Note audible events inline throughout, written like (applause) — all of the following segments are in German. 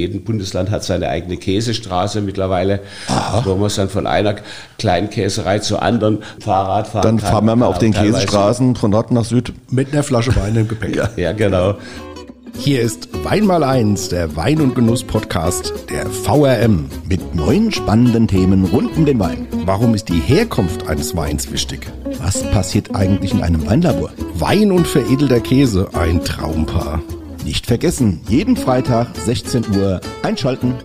jeden Bundesland hat seine eigene Käsestraße mittlerweile, Aha. wo man dann von einer kleinen Käserei zur anderen Fahrrad fahren Dann fahren wir mal auf den Käsestraßen von Nord nach Süd. Mit einer Flasche Wein im Gepäck. (laughs) ja, ja, genau. Hier ist Wein mal eins, der Wein- und Genuss-Podcast der VRM mit neun spannenden Themen rund um den Wein. Warum ist die Herkunft eines Weins wichtig? Was passiert eigentlich in einem Weinlabor? Wein und veredelter Käse, ein Traumpaar. Nicht vergessen, jeden Freitag 16 Uhr einschalten.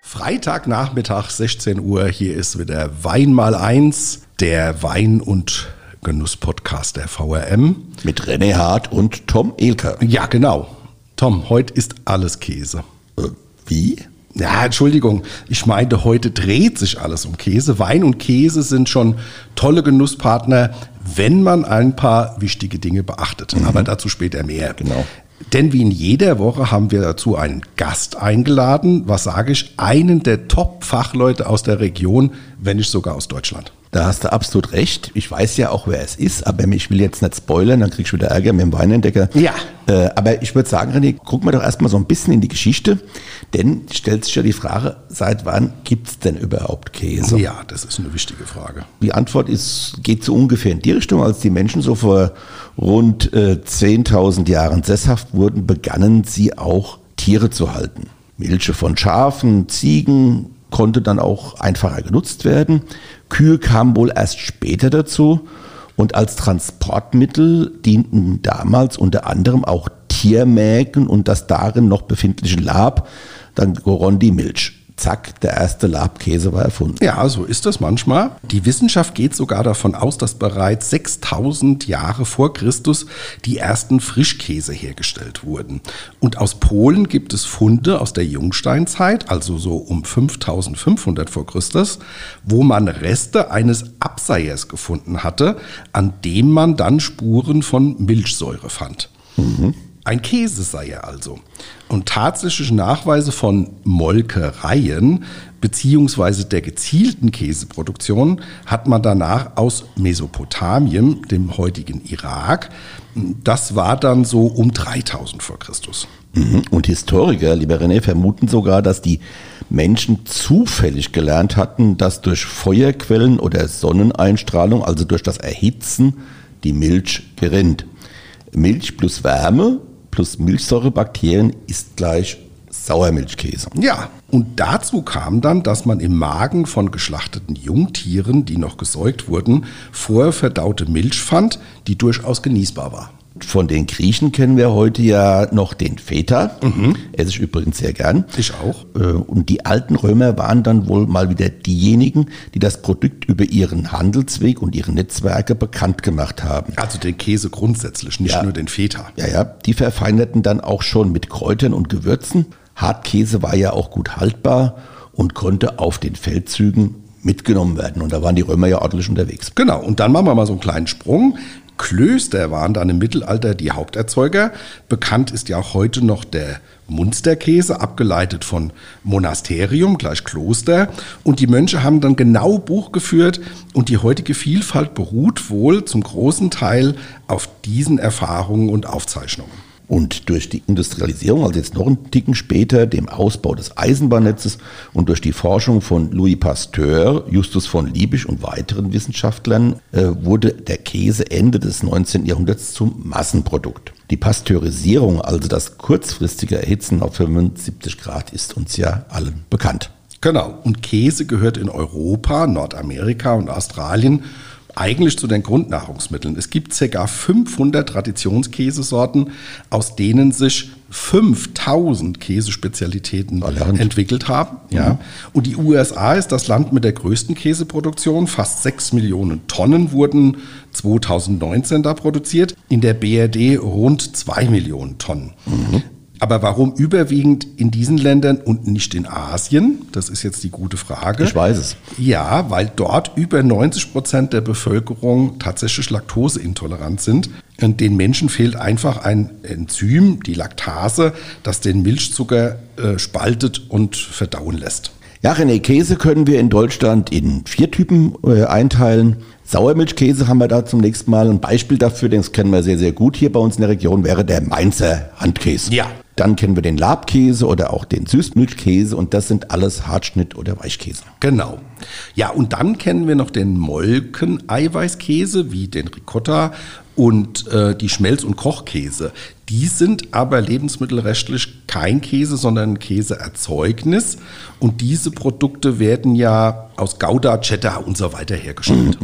Freitagnachmittag 16 Uhr, hier ist wieder Wein mal eins, der Wein- und Genuss-Podcast der VRM. Mit René Hart und Tom Elker. Ja, genau. Tom, heute ist alles Käse. Äh, wie? Ja, Entschuldigung, ich meinte, heute dreht sich alles um Käse. Wein und Käse sind schon tolle Genusspartner, wenn man ein paar wichtige Dinge beachtet. Mhm. Aber dazu später mehr. Genau. Denn wie in jeder Woche haben wir dazu einen Gast eingeladen, was sage ich, einen der Top-Fachleute aus der Region, wenn nicht sogar aus Deutschland. Da hast du absolut recht. Ich weiß ja auch, wer es ist, aber ich will jetzt nicht spoilern, dann krieg ich wieder Ärger mit dem Weinentdecker. Ja. Äh, aber ich würde sagen, René, guck mal doch erstmal so ein bisschen in die Geschichte, denn stellt sich ja die Frage, seit wann gibt es denn überhaupt Käse? Ja, das ist eine wichtige Frage. Die Antwort ist, geht so ungefähr in die Richtung, als die Menschen so vor rund äh, 10.000 Jahren sesshaft wurden, begannen sie auch Tiere zu halten. Milche von Schafen, Ziegen konnte dann auch einfacher genutzt werden. Kühe kamen wohl erst später dazu und als Transportmittel dienten damals unter anderem auch Tiermägen und das darin noch befindliche Lab, dann goron die Milch zack, der erste Labkäse war erfunden. Ja, so ist das manchmal. Die Wissenschaft geht sogar davon aus, dass bereits 6000 Jahre vor Christus die ersten Frischkäse hergestellt wurden. Und aus Polen gibt es Funde aus der Jungsteinzeit, also so um 5500 vor Christus, wo man Reste eines Abseiers gefunden hatte, an dem man dann Spuren von Milchsäure fand. Mhm. Ein Käse sei er also. Und tatsächliche Nachweise von Molkereien beziehungsweise der gezielten Käseproduktion hat man danach aus Mesopotamien, dem heutigen Irak. Das war dann so um 3000 vor Christus. Mhm. Und Historiker, lieber René, vermuten sogar, dass die Menschen zufällig gelernt hatten, dass durch Feuerquellen oder Sonneneinstrahlung, also durch das Erhitzen, die Milch gerinnt. Milch plus Wärme plus Milchsäurebakterien ist gleich Sauermilchkäse. Ja, und dazu kam dann, dass man im Magen von geschlachteten Jungtieren, die noch gesäugt wurden, vorher verdaute Milch fand, die durchaus genießbar war. Von den Griechen kennen wir heute ja noch den Feta. Mhm. Esse ich übrigens sehr gern. Ich auch. Äh, und die alten Römer waren dann wohl mal wieder diejenigen, die das Produkt über ihren Handelsweg und ihre Netzwerke bekannt gemacht haben. Also den Käse grundsätzlich, nicht ja. nur den Feta. Ja, ja. Die verfeinerten dann auch schon mit Kräutern und Gewürzen. Hartkäse war ja auch gut haltbar und konnte auf den Feldzügen mitgenommen werden. Und da waren die Römer ja ordentlich unterwegs. Genau, und dann machen wir mal so einen kleinen Sprung. Klöster waren dann im Mittelalter die Haupterzeuger. Bekannt ist ja auch heute noch der Munsterkäse, abgeleitet von Monasterium, gleich Kloster. Und die Mönche haben dann genau Buch geführt und die heutige Vielfalt beruht wohl zum großen Teil auf diesen Erfahrungen und Aufzeichnungen. Und durch die Industrialisierung, also jetzt noch einen Ticken später, dem Ausbau des Eisenbahnnetzes und durch die Forschung von Louis Pasteur, Justus von Liebisch und weiteren Wissenschaftlern äh, wurde der Käse Ende des 19. Jahrhunderts zum Massenprodukt. Die Pasteurisierung, also das kurzfristige Erhitzen auf 75 Grad, ist uns ja allen bekannt. Genau. Und Käse gehört in Europa, Nordamerika und Australien eigentlich zu den Grundnahrungsmitteln. Es gibt ca. 500 Traditionskäsesorten, aus denen sich 5000 Käsespezialitäten entwickelt haben. Ja. Und die USA ist das Land mit der größten Käseproduktion. Fast 6 Millionen Tonnen wurden 2019 da produziert. In der BRD rund 2 Millionen Tonnen. Mhm. Aber warum überwiegend in diesen Ländern und nicht in Asien? Das ist jetzt die gute Frage. Ich weiß es. Ja, weil dort über 90 Prozent der Bevölkerung tatsächlich laktoseintolerant sind. Und den Menschen fehlt einfach ein Enzym, die Laktase, das den Milchzucker äh, spaltet und verdauen lässt. Ja, René, Käse können wir in Deutschland in vier Typen äh, einteilen. Sauermilchkäse haben wir da zum nächsten Mal. Ein Beispiel dafür, den kennen wir sehr, sehr gut hier bei uns in der Region, wäre der Mainzer Handkäse. Ja, Dann kennen wir den Labkäse oder auch den Süßmilchkäse und das sind alles Hartschnitt- oder Weichkäse. Genau. Ja, und dann kennen wir noch den Molken-Eiweißkäse wie den Ricotta und äh, die Schmelz- und Kochkäse. Die sind aber lebensmittelrechtlich kein Käse, sondern Käseerzeugnis. Und diese Produkte werden ja aus Gouda, Cheddar und so weiter hergestellt.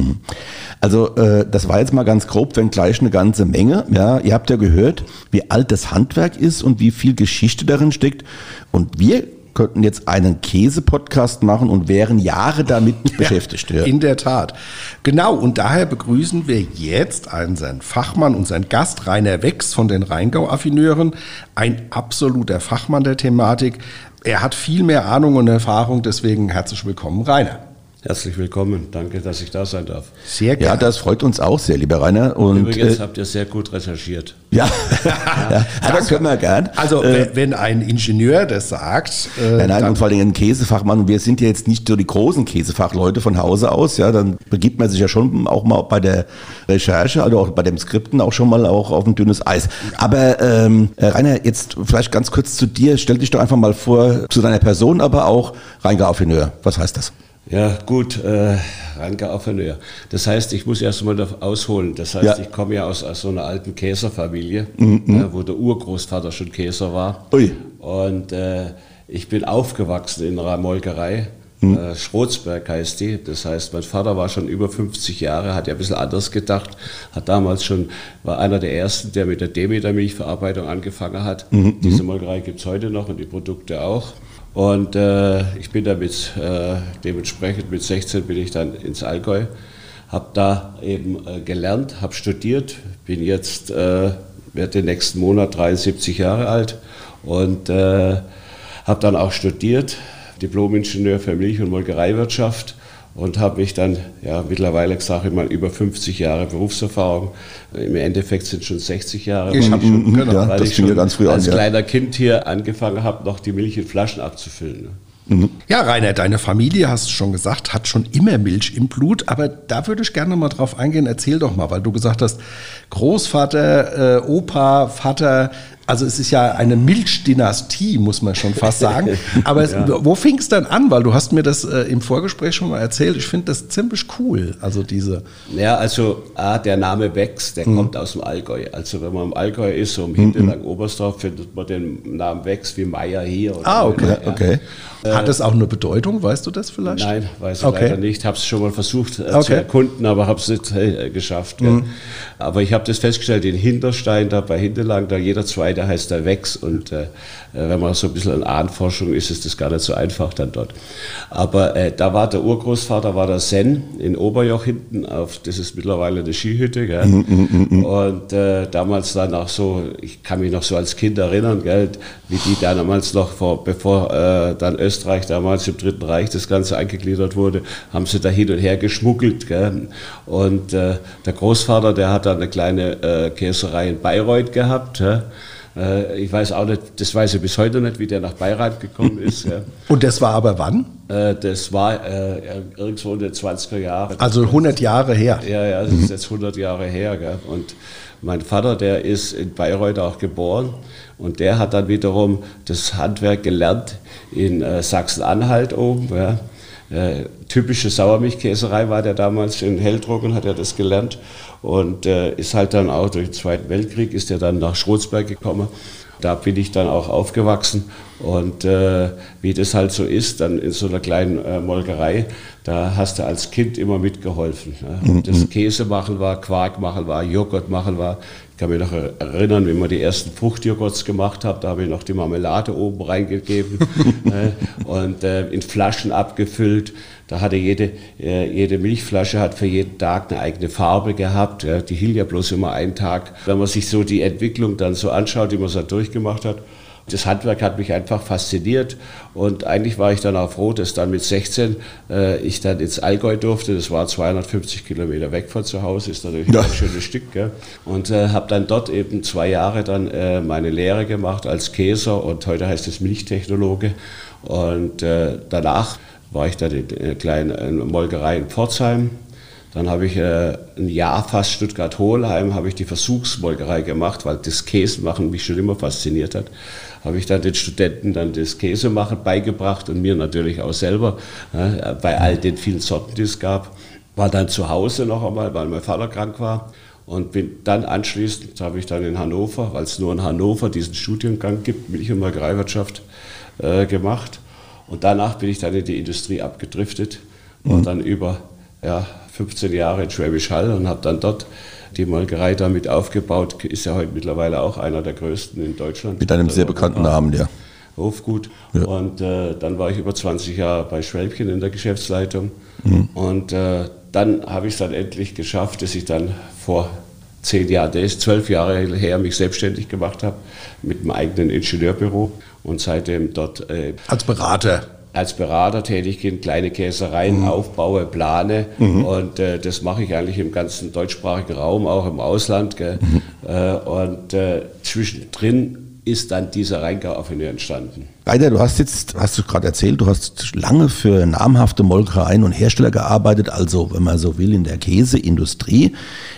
Also äh, das war jetzt mal ganz grob, wenn gleich eine ganze Menge. Ja, ihr habt ja gehört, wie alt das Handwerk ist und wie viel Geschichte darin steckt. Und wir könnten jetzt einen Käse-Podcast machen und wären Jahre damit (laughs) beschäftigt. Ja. In der Tat. Genau, und daher begrüßen wir jetzt unseren Fachmann, unseren Gast Rainer Wex von den Rheingau-Affineuren, ein absoluter Fachmann der Thematik. Er hat viel mehr Ahnung und Erfahrung, deswegen herzlich willkommen, Rainer. Herzlich willkommen. Danke, dass ich da sein darf. Sehr Ja, gerne. das freut uns auch sehr, lieber Rainer. Und Übrigens äh, habt ihr sehr gut recherchiert. ja, (laughs) ja, das können wir gern. also, Äh, wenn- ein Ingenieur das sagt, äh, Nein, nein, dann und vor allem ein Käsefachmann. Und wir sind ja jetzt nicht so die großen Käsefachleute von Hause aus. Ja, dann begibt man sich ja schon auch mal bei der Recherche, also auch bei dem Skripten auch schon mal auch auf ein dünnes Eis. Aber ähm, äh, Rainer, jetzt vielleicht ganz kurz zu dir. Stell dich doch einfach mal vor, zu deiner Person, aber auch Rheingau-Auffineur. Was heißt das? Ja, gut, äh, Ranke Affeneur. Das heißt, ich muss erst mal ausholen. Das heißt, Ja. ich komme ja aus, aus so einer alten Käserfamilie, äh, wo der Urgroßvater schon Käser war. Ui. Und äh, ich bin aufgewachsen in einer Molkerei. Äh, Schrotzberg heißt die. Das heißt, mein Vater war schon über 50 Jahre, hat ja ein bisschen anders gedacht, hat damals schon, war einer der ersten, der mit der Demeter-Milchverarbeitung angefangen hat. Diese Molkerei gibt es heute noch und die Produkte auch. Und äh, ich bin damit, äh, dementsprechend mit 16 bin ich dann ins Allgäu, habe da eben äh, gelernt, habe studiert, bin jetzt, äh, werde den nächsten Monat 73 Jahre alt und äh, habe dann auch studiert, Diplom-Ingenieur für Milch- und Molkereiwirtschaft und habe mich dann, ja mittlerweile sage ich mal, über 50 Jahre Berufserfahrung, im Endeffekt sind schon 60 Jahre, Ich hab weil schon- genau. Ja, weil das ich fing ja schon ganz früh an. als Ja. kleiner Kind hier angefangen habe, noch die Milch in Flaschen abzufüllen. ne? Ja, Rainer, deine Familie, hast du schon gesagt, hat schon immer Milch im Blut, aber da würde ich gerne mal drauf eingehen. Erzähl doch mal, weil du gesagt hast, Großvater, äh, Opa, Vater, also es ist ja eine Milchdynastie, muss man schon fast sagen. (laughs) Aber es, wo fing es dann an? Weil du hast mir das äh, im Vorgespräch schon mal erzählt. Ich finde das ziemlich cool, also diese... Ja, also A, der Name Wex, der Mhm. kommt aus dem Allgäu. Also wenn man im Allgäu ist, so im Hinterland Oberstdorf, findet man den Namen Wex wie Meier hier. Ah, so, okay, ja. okay. Hat das auch eine Bedeutung, weißt du das vielleicht? Nein, weiß ich Okay. leider nicht. Habe es schon mal versucht äh, zu Okay. erkunden, aber habe es nicht äh, geschafft. gell. Aber ich habe das festgestellt, in Hinterstein, da bei Hinterlang, da jeder Zweite heißt der Wex. Und äh, wenn man so ein bisschen an Ahnenforschung ist, ist das gar nicht so einfach dann dort. Aber äh, da war der Urgroßvater, war der Sen in Oberjoch hinten, auf, das ist mittlerweile eine Skihütte. Gell? Und äh, damals dann auch so, ich kann mich noch so als Kind erinnern, gell, wie die damals noch, vor, bevor äh, dann Österreich damals im Dritten Reich das Ganze eingegliedert wurde, haben sie da hin und her geschmuggelt. Gell? Und äh, der Großvater, der hat dann eine kleine äh, Käserei in Bayreuth gehabt. Ja? Äh, ich weiß auch nicht, das weiß ich bis heute nicht, wie der nach Bayreuth gekommen ist. Ja? (laughs) Und das war aber wann? Äh, das war äh, irgendwo in den 20er Jahren. Also 100 Jahre her. Ja, ja, das ist jetzt 100 Jahre her. Gell? Und mein Vater, der ist in Bayreuth auch geboren und der hat dann wiederum das Handwerk gelernt in äh, Sachsen-Anhalt oben. Ja? Äh, typische Sauermilchkäserei war der damals in Heldrucken, hat er das gelernt und äh, ist halt dann auch durch den Zweiten Weltkrieg, ist er dann nach Schrotzberg gekommen. Da bin ich dann auch aufgewachsen und äh, wie das halt so ist, dann in so einer kleinen äh, Molkerei, da hast du als Kind immer mitgeholfen. Ja. Ob das Käse machen war, Quark machen war, Joghurt machen war. Ich kann mich noch erinnern, wie wir die ersten Fruchtjoghurts gemacht haben, da habe ich noch die Marmelade oben reingegeben äh, (laughs) und äh, in Flaschen abgefüllt. Da hatte jede, äh, jede Milchflasche hat für jeden Tag eine eigene Farbe gehabt. Ja. Die hielt ja bloß immer einen Tag. Wenn man sich so die Entwicklung dann so anschaut, die man so durchgemacht hat, das Handwerk hat mich einfach fasziniert und eigentlich war ich dann auch froh, dass dann mit 16 äh, ich dann ins Allgäu durfte. Das war 250 Kilometer weg von zu Hause, ist natürlich Ja. ein schönes Stück. Gell? Und äh, habe dann dort eben zwei Jahre dann äh, meine Lehre gemacht als Käser und heute heißt es Milchtechnologe. Und äh, danach war ich dann in einer kleinen äh, Molkerei in Pforzheim. Dann habe ich äh, ein Jahr fast Stuttgart-Hohlheim, habe ich die Versuchsmolkerei gemacht, weil das Käsemachen mich schon immer fasziniert hat. Habe ich dann den Studenten dann das Käsemachen beigebracht und mir natürlich auch selber, ja, bei all den vielen Sorten, die es gab. War dann zu Hause noch einmal, weil mein Vater krank war. Und bin dann anschließend, habe ich dann in Hannover, weil es nur in Hannover diesen Studiengang gibt, Milch- und Molkereiwirtschaft, äh, gemacht. Und danach bin ich dann in die Industrie abgedriftet, war mhm. dann über ja, 15 Jahre in Schwäbisch Hall und habe dann dort die Molkerei damit aufgebaut. Ist ja heute mittlerweile auch einer der größten in Deutschland. Mit einem sehr bekannten Namen, ja. Hofgut. Ja. Und äh, dann war ich über 20 Jahre bei Schwäbchen in der Geschäftsleitung. Mhm. Und äh, dann habe ich es dann endlich geschafft, dass ich dann vor zehn Jahren, das ist zwölf Jahre her, mich selbstständig gemacht habe mit einem eigenen Ingenieurbüro und seitdem dort äh, als Berater als Berater tätig bin, kleine Käsereien mhm. aufbaue, plane mhm. und äh, das mache ich eigentlich im ganzen deutschsprachigen Raum, auch im Ausland. Mhm. Äh, und äh, zwischendrin ist dann dieser Rheingau-Affineur entstanden. Leider, du hast jetzt, hast du gerade erzählt, du hast lange für namhafte Molkereien und Hersteller gearbeitet, also wenn man so will, in der Käseindustrie.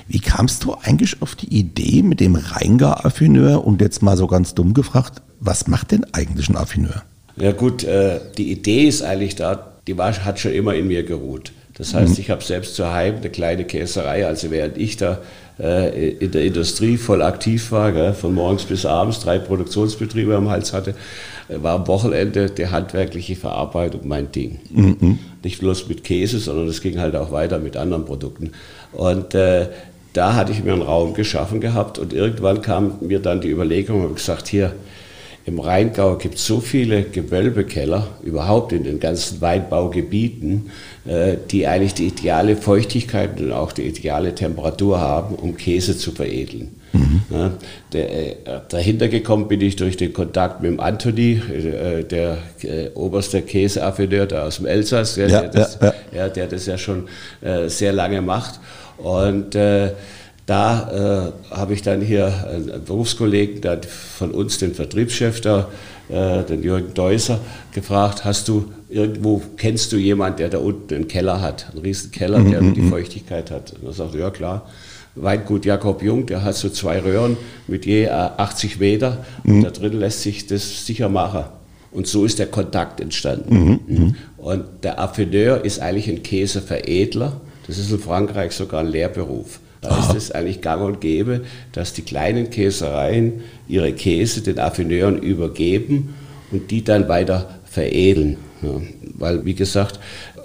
Wie kamst du eigentlich auf die Idee mit dem Rheingau-Affineur und jetzt mal so ganz dumm gefragt, was macht denn eigentlich ein Affineur? Ja gut, äh, die Idee ist eigentlich da, die war, hat schon immer in mir geruht. Das heißt, mhm. ich habe selbst zu Heim eine kleine Käserei, also während ich da äh, in der Industrie voll aktiv war, gell, von morgens bis abends drei Produktionsbetriebe am Hals hatte, äh, war am Wochenende die handwerkliche Verarbeitung mein Ding. Mhm. Nicht bloß mit Käse, sondern es ging halt auch weiter mit anderen Produkten. Und äh, da hatte ich mir einen Raum geschaffen gehabt und irgendwann kam mir dann die Überlegung, habe gesagt, hier, im Rheingau gibt es so viele Gewölbekeller, überhaupt in den ganzen Weinbaugebieten, äh, die eigentlich die ideale Feuchtigkeit und auch die ideale Temperatur haben, um Käse zu veredeln. Mhm. Ja, der, äh, dahinter gekommen bin ich durch den Kontakt mit dem Anthony, äh, der äh, oberste Käseaffineur da aus dem Elsass, der, ja, der, das, ja, der, das, ja, schon äh, sehr lange macht. Und da äh, habe ich dann hier einen Berufskollegen der von uns, den Vertriebschef da, äh, den Jürgen Deusser, gefragt, hast du irgendwo, kennst du jemanden, der da unten einen Keller hat, einen riesen Keller, der mhm. die mhm. Feuchtigkeit hat? Und er sagte, ja klar. Weingut Jakob Jung, der hat so zwei Röhren mit je 80 Meter mhm. und da drin lässt sich das sicher machen. Und so ist der Kontakt entstanden. Mhm. mhm. Und der Affineur ist eigentlich ein Käseveredler. Das ist in Frankreich sogar ein Lehrberuf. Da Aha. ist es eigentlich gang und gäbe, dass die kleinen Käsereien ihre Käse den Affineuren übergeben und die dann weiter veredeln. Ja, weil, wie gesagt,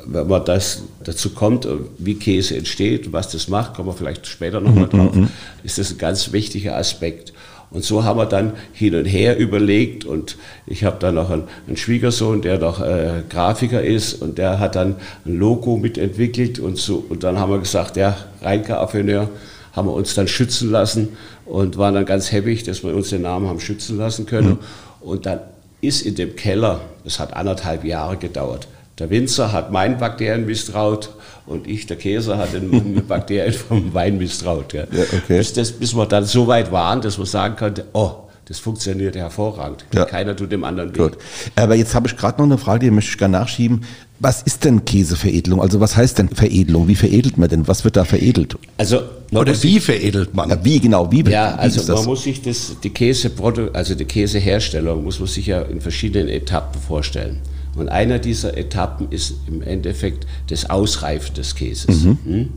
wenn man das dazu kommt, wie Käse entsteht, was das macht, kommen wir vielleicht später nochmal mhm, drauf, mhm. ist das ein ganz wichtiger Aspekt. Und so haben wir dann hin und her überlegt und ich habe dann noch einen, einen, Schwiegersohn, der noch äh, Grafiker ist und der hat dann ein Logo mitentwickelt und so und dann haben wir gesagt, ja, Reinke Affineur haben wir uns dann schützen lassen und waren dann ganz happy, dass wir uns den Namen haben schützen lassen können. Mhm. Und dann ist in dem Keller, es hat anderthalb Jahre gedauert, der Winzer hat meinen Bakterien misstraut und ich, der Käse, hat den Bakterien vom Wein misstraut. Ja. Ja, okay. bis, das, bis wir dann so weit waren, dass man sagen konnte, oh, das funktioniert hervorragend. Ja. Keiner tut dem anderen weh. Gut. Aber jetzt habe ich gerade noch eine Frage, die möchte ich gerne nachschieben. Was ist denn Käseveredelung? Also was heißt denn Veredelung? Wie veredelt man denn? Was wird da veredelt? Also oder wie veredelt man? Ja, wie genau? Wie, ja, also man muss sich das, die Käseprodu also die Käseherstellung muss man sich ja in verschiedenen Etappen vorstellen. Und einer dieser Etappen ist im Endeffekt das Ausreifen des Käses. Mhm. Hm?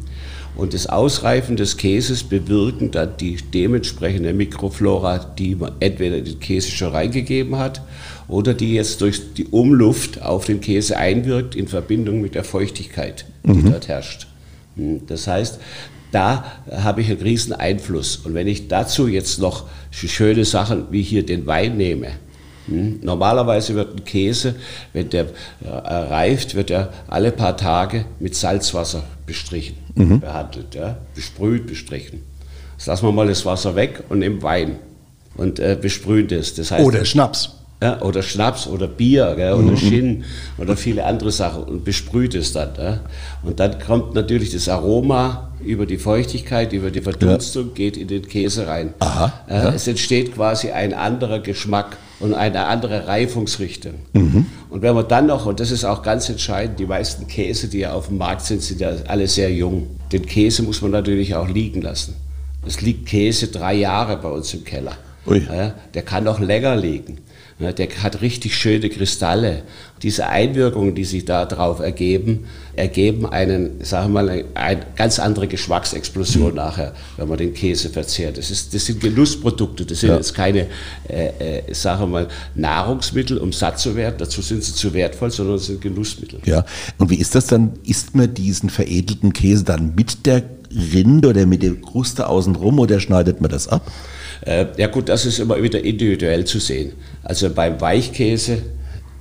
Und das Ausreifen des Käses bewirken dann die dementsprechende Mikroflora, die man entweder in den Käse schon reingegeben hat oder die jetzt durch die Umluft auf den Käse einwirkt in Verbindung mit der Feuchtigkeit, die mhm. dort herrscht. Hm? Das heißt, da habe ich einen riesen Einfluss. Und wenn ich dazu jetzt noch schöne Sachen wie hier den Wein nehme, hm? Normalerweise wird ein Käse, wenn der äh, reift, wird er alle paar Tage mit Salzwasser bestrichen, mhm. behandelt, ja? besprüht, bestrichen. Jetzt lassen wir mal das Wasser weg und nehmen Wein und äh, besprühen das. das heißt, oder Schnaps. Ja, oder Schnaps oder Bier gell, oder mhm. Gin oder viele andere Sachen und besprüht es dann. Ja. Und dann kommt natürlich das Aroma über die Feuchtigkeit, über die Verdunstung, ja. geht in den Käse rein. Aha, ja. Es entsteht quasi ein anderer Geschmack und eine andere Reifungsrichtung. Mhm. Und wenn man dann noch, und das ist auch ganz entscheidend, die meisten Käse, die ja auf dem Markt sind, sind ja alle sehr jung. Den Käse muss man natürlich auch liegen lassen. Es liegt Käse drei Jahre bei uns im Keller. Ja, der kann noch länger liegen. Der hat richtig schöne Kristalle. Diese Einwirkungen, die sich darauf ergeben, ergeben einen, sagen wir mal, eine ganz andere Geschmacksexplosion mhm. nachher, wenn man den Käse verzehrt. Das, ist, das sind Genussprodukte, das sind ja. jetzt keine, äh, äh, sagen wir mal, Nahrungsmittel, um satt zu werden. Dazu sind sie zu wertvoll, sondern es sind Genussmittel. Ja, und wie ist das dann? Isst man diesen veredelten Käse dann mit der Rinde oder mit der Kruste außenrum oder schneidet man das ab? Äh, ja gut, das ist immer wieder individuell zu sehen. Also beim Weichkäse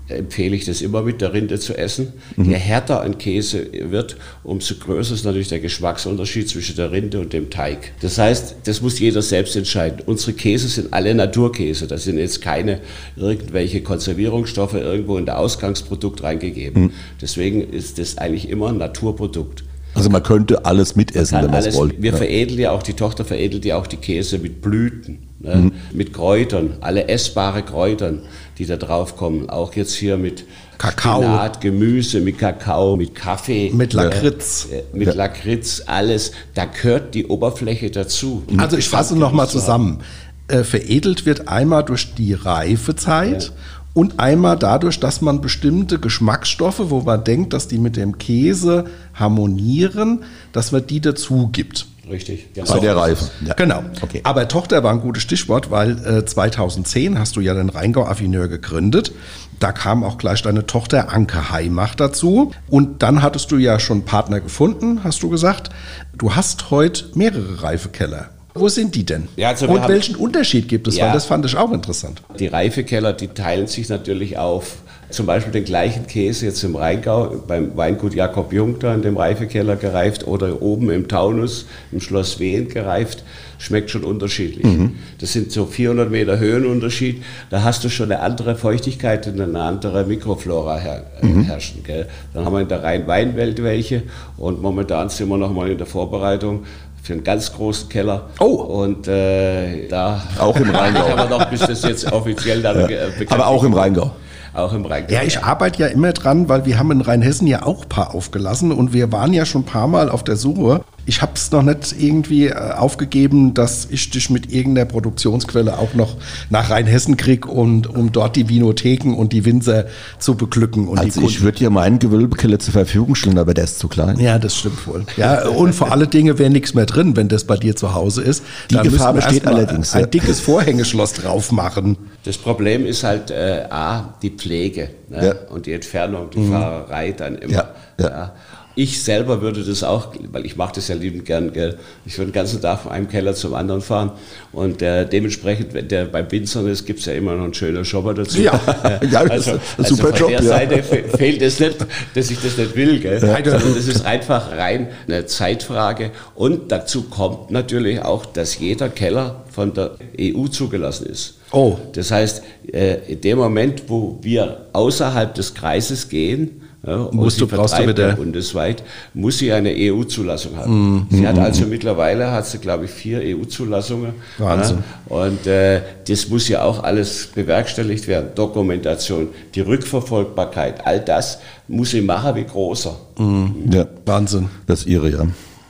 empfehle ich das immer mit der Rinde zu essen. Mhm. Je härter ein Käse wird, umso größer ist natürlich der Geschmacksunterschied zwischen der Rinde und dem Teig. Das heißt, das muss jeder selbst entscheiden. Unsere Käse sind alle Naturkäse. Da sind jetzt keine irgendwelche Konservierungsstoffe irgendwo in das Ausgangsprodukt reingegeben. Mhm. Deswegen ist das eigentlich immer ein Naturprodukt. Also man könnte alles mitessen, man wenn man es wollte. Wir ja. veredeln ja auch, die Tochter veredelt ja auch die Käse mit Blüten, ne? mhm. mit Kräutern, alle essbare Kräutern, die da drauf kommen. Auch jetzt hier mit Kakao. Spinat, Gemüse, mit Kakao, mit Kaffee. Mit Lakritz. Äh, mit ja. Lakritz, alles. Da gehört die Oberfläche dazu. Also ich fasse nochmal zusammen. Äh, veredelt wird einmal durch die Reifezeit. Ja und einmal dadurch, dass man bestimmte Geschmacksstoffe, wo man denkt, dass die mit dem Käse harmonieren, dass man die dazu gibt. Richtig. Ja. Bei der Reife. Ja. Genau. Okay. Aber Tochter war ein gutes Stichwort, weil äh, 2010 hast du ja den Rheingau Affineur gegründet. Da kam auch gleich deine Tochter Anke Heimach dazu. Und dann hattest du ja schon Partner gefunden, hast du gesagt. Du hast heute mehrere Reifekeller. Wo sind die denn? Ja, also Und welchen Unterschied gibt es? Ja, Weil das fand ich auch interessant. Die Reifekeller, die teilen sich natürlich auf. Zum Beispiel den gleichen Käse jetzt im Rheingau, beim Weingut Jakob Jung da in dem Reifekeller gereift oder oben im Taunus, im Schloss Wehen gereift, schmeckt schon unterschiedlich. Mhm. Das sind so 400 Meter Höhenunterschied. Da hast du schon eine andere Feuchtigkeit und eine andere Mikroflora her, äh, mhm. herrschen. Gell? Dann haben wir in der Rhein-Wein-Welt welche und momentan sind wir noch mal in der Vorbereitung für einen ganz großen Keller. Oh. Und äh, da auch im (laughs) Rheingau. aber noch, bis das jetzt offiziell dann ja. bekannt Aber auch im Rheingau. Auch im Rheingau. Ja, ich arbeite ja immer dran, weil wir haben in Rheinhessen ja auch ein paar aufgelassen und wir waren ja schon ein paar Mal auf der Suche ich habe es noch nicht irgendwie äh, aufgegeben, dass ich dich mit irgendeiner Produktionsquelle auch noch nach Rheinhessen kriege, und, um dort die Vinotheken und die Winzer zu beglücken. Und also ich würde dir meinen Gewölbekeller zur Verfügung stellen, aber der ist zu klein. Ja, das stimmt wohl. Ja, und vor alle Dinge wäre nichts mehr drin, wenn das bei dir zu Hause ist. Die Dann Gefahr besteht allerdings. Ein ja. dickes Vorhängeschloss drauf machen. Das Problem ist halt äh, A, die Pflege ne? ja. und die Entfernung, die mhm. Fahrerei dann immer. Ja. Ich selber würde das auch, weil ich mache das ja liebend gern, gell? ich würde den ganzen Tag von einem Keller zum anderen fahren und äh, dementsprechend, wenn der beim Winzern ist, gibt es ja immer noch einen schönen Shopper dazu. Ja, (laughs) ja also, also super von Job, der ja. Seite fehlt es nicht, dass ich das nicht will, gell? Ja. sondern das ist einfach rein eine Zeitfrage und dazu kommt natürlich auch, dass jeder Keller von der EU zugelassen ist. Oh. Das heißt, äh, in dem Moment, wo wir außerhalb des Kreises gehen, ja, musst du, brauchst du wieder bundesweit, muss sie eine EU-Zulassung haben. Mm, sie mm, hat also mm. mittlerweile, hat sie glaube ich vier EU-Zulassungen. Wahnsinn. Ja, und äh, das muss ja auch alles bewerkstelligt werden. Dokumentation, die Rückverfolgbarkeit, all das muss sie machen wie großer. Mm, ja, Wahnsinn. Das ist ihre, ja.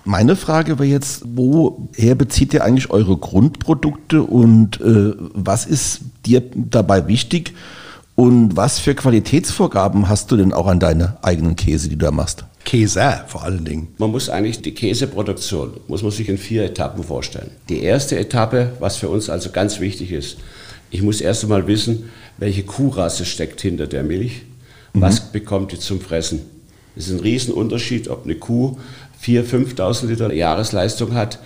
Meine Frage war jetzt, woher bezieht ihr eigentlich eure Grundprodukte und äh, was ist dir dabei wichtig? Und was für Qualitätsvorgaben hast du denn auch an deine eigenen Käse, die du da machst? Käse vor allen Dingen. Man muss eigentlich die Käseproduktion, muss man sich in vier Etappen vorstellen. Die erste Etappe, was für uns also ganz wichtig ist, ich muss erst einmal wissen, welche Kuhrasse steckt hinter der Milch, was mhm. bekommt die zum Fressen. Es ist ein Riesenunterschied, ob eine Kuh 4.000, 5.000 Liter Jahresleistung hat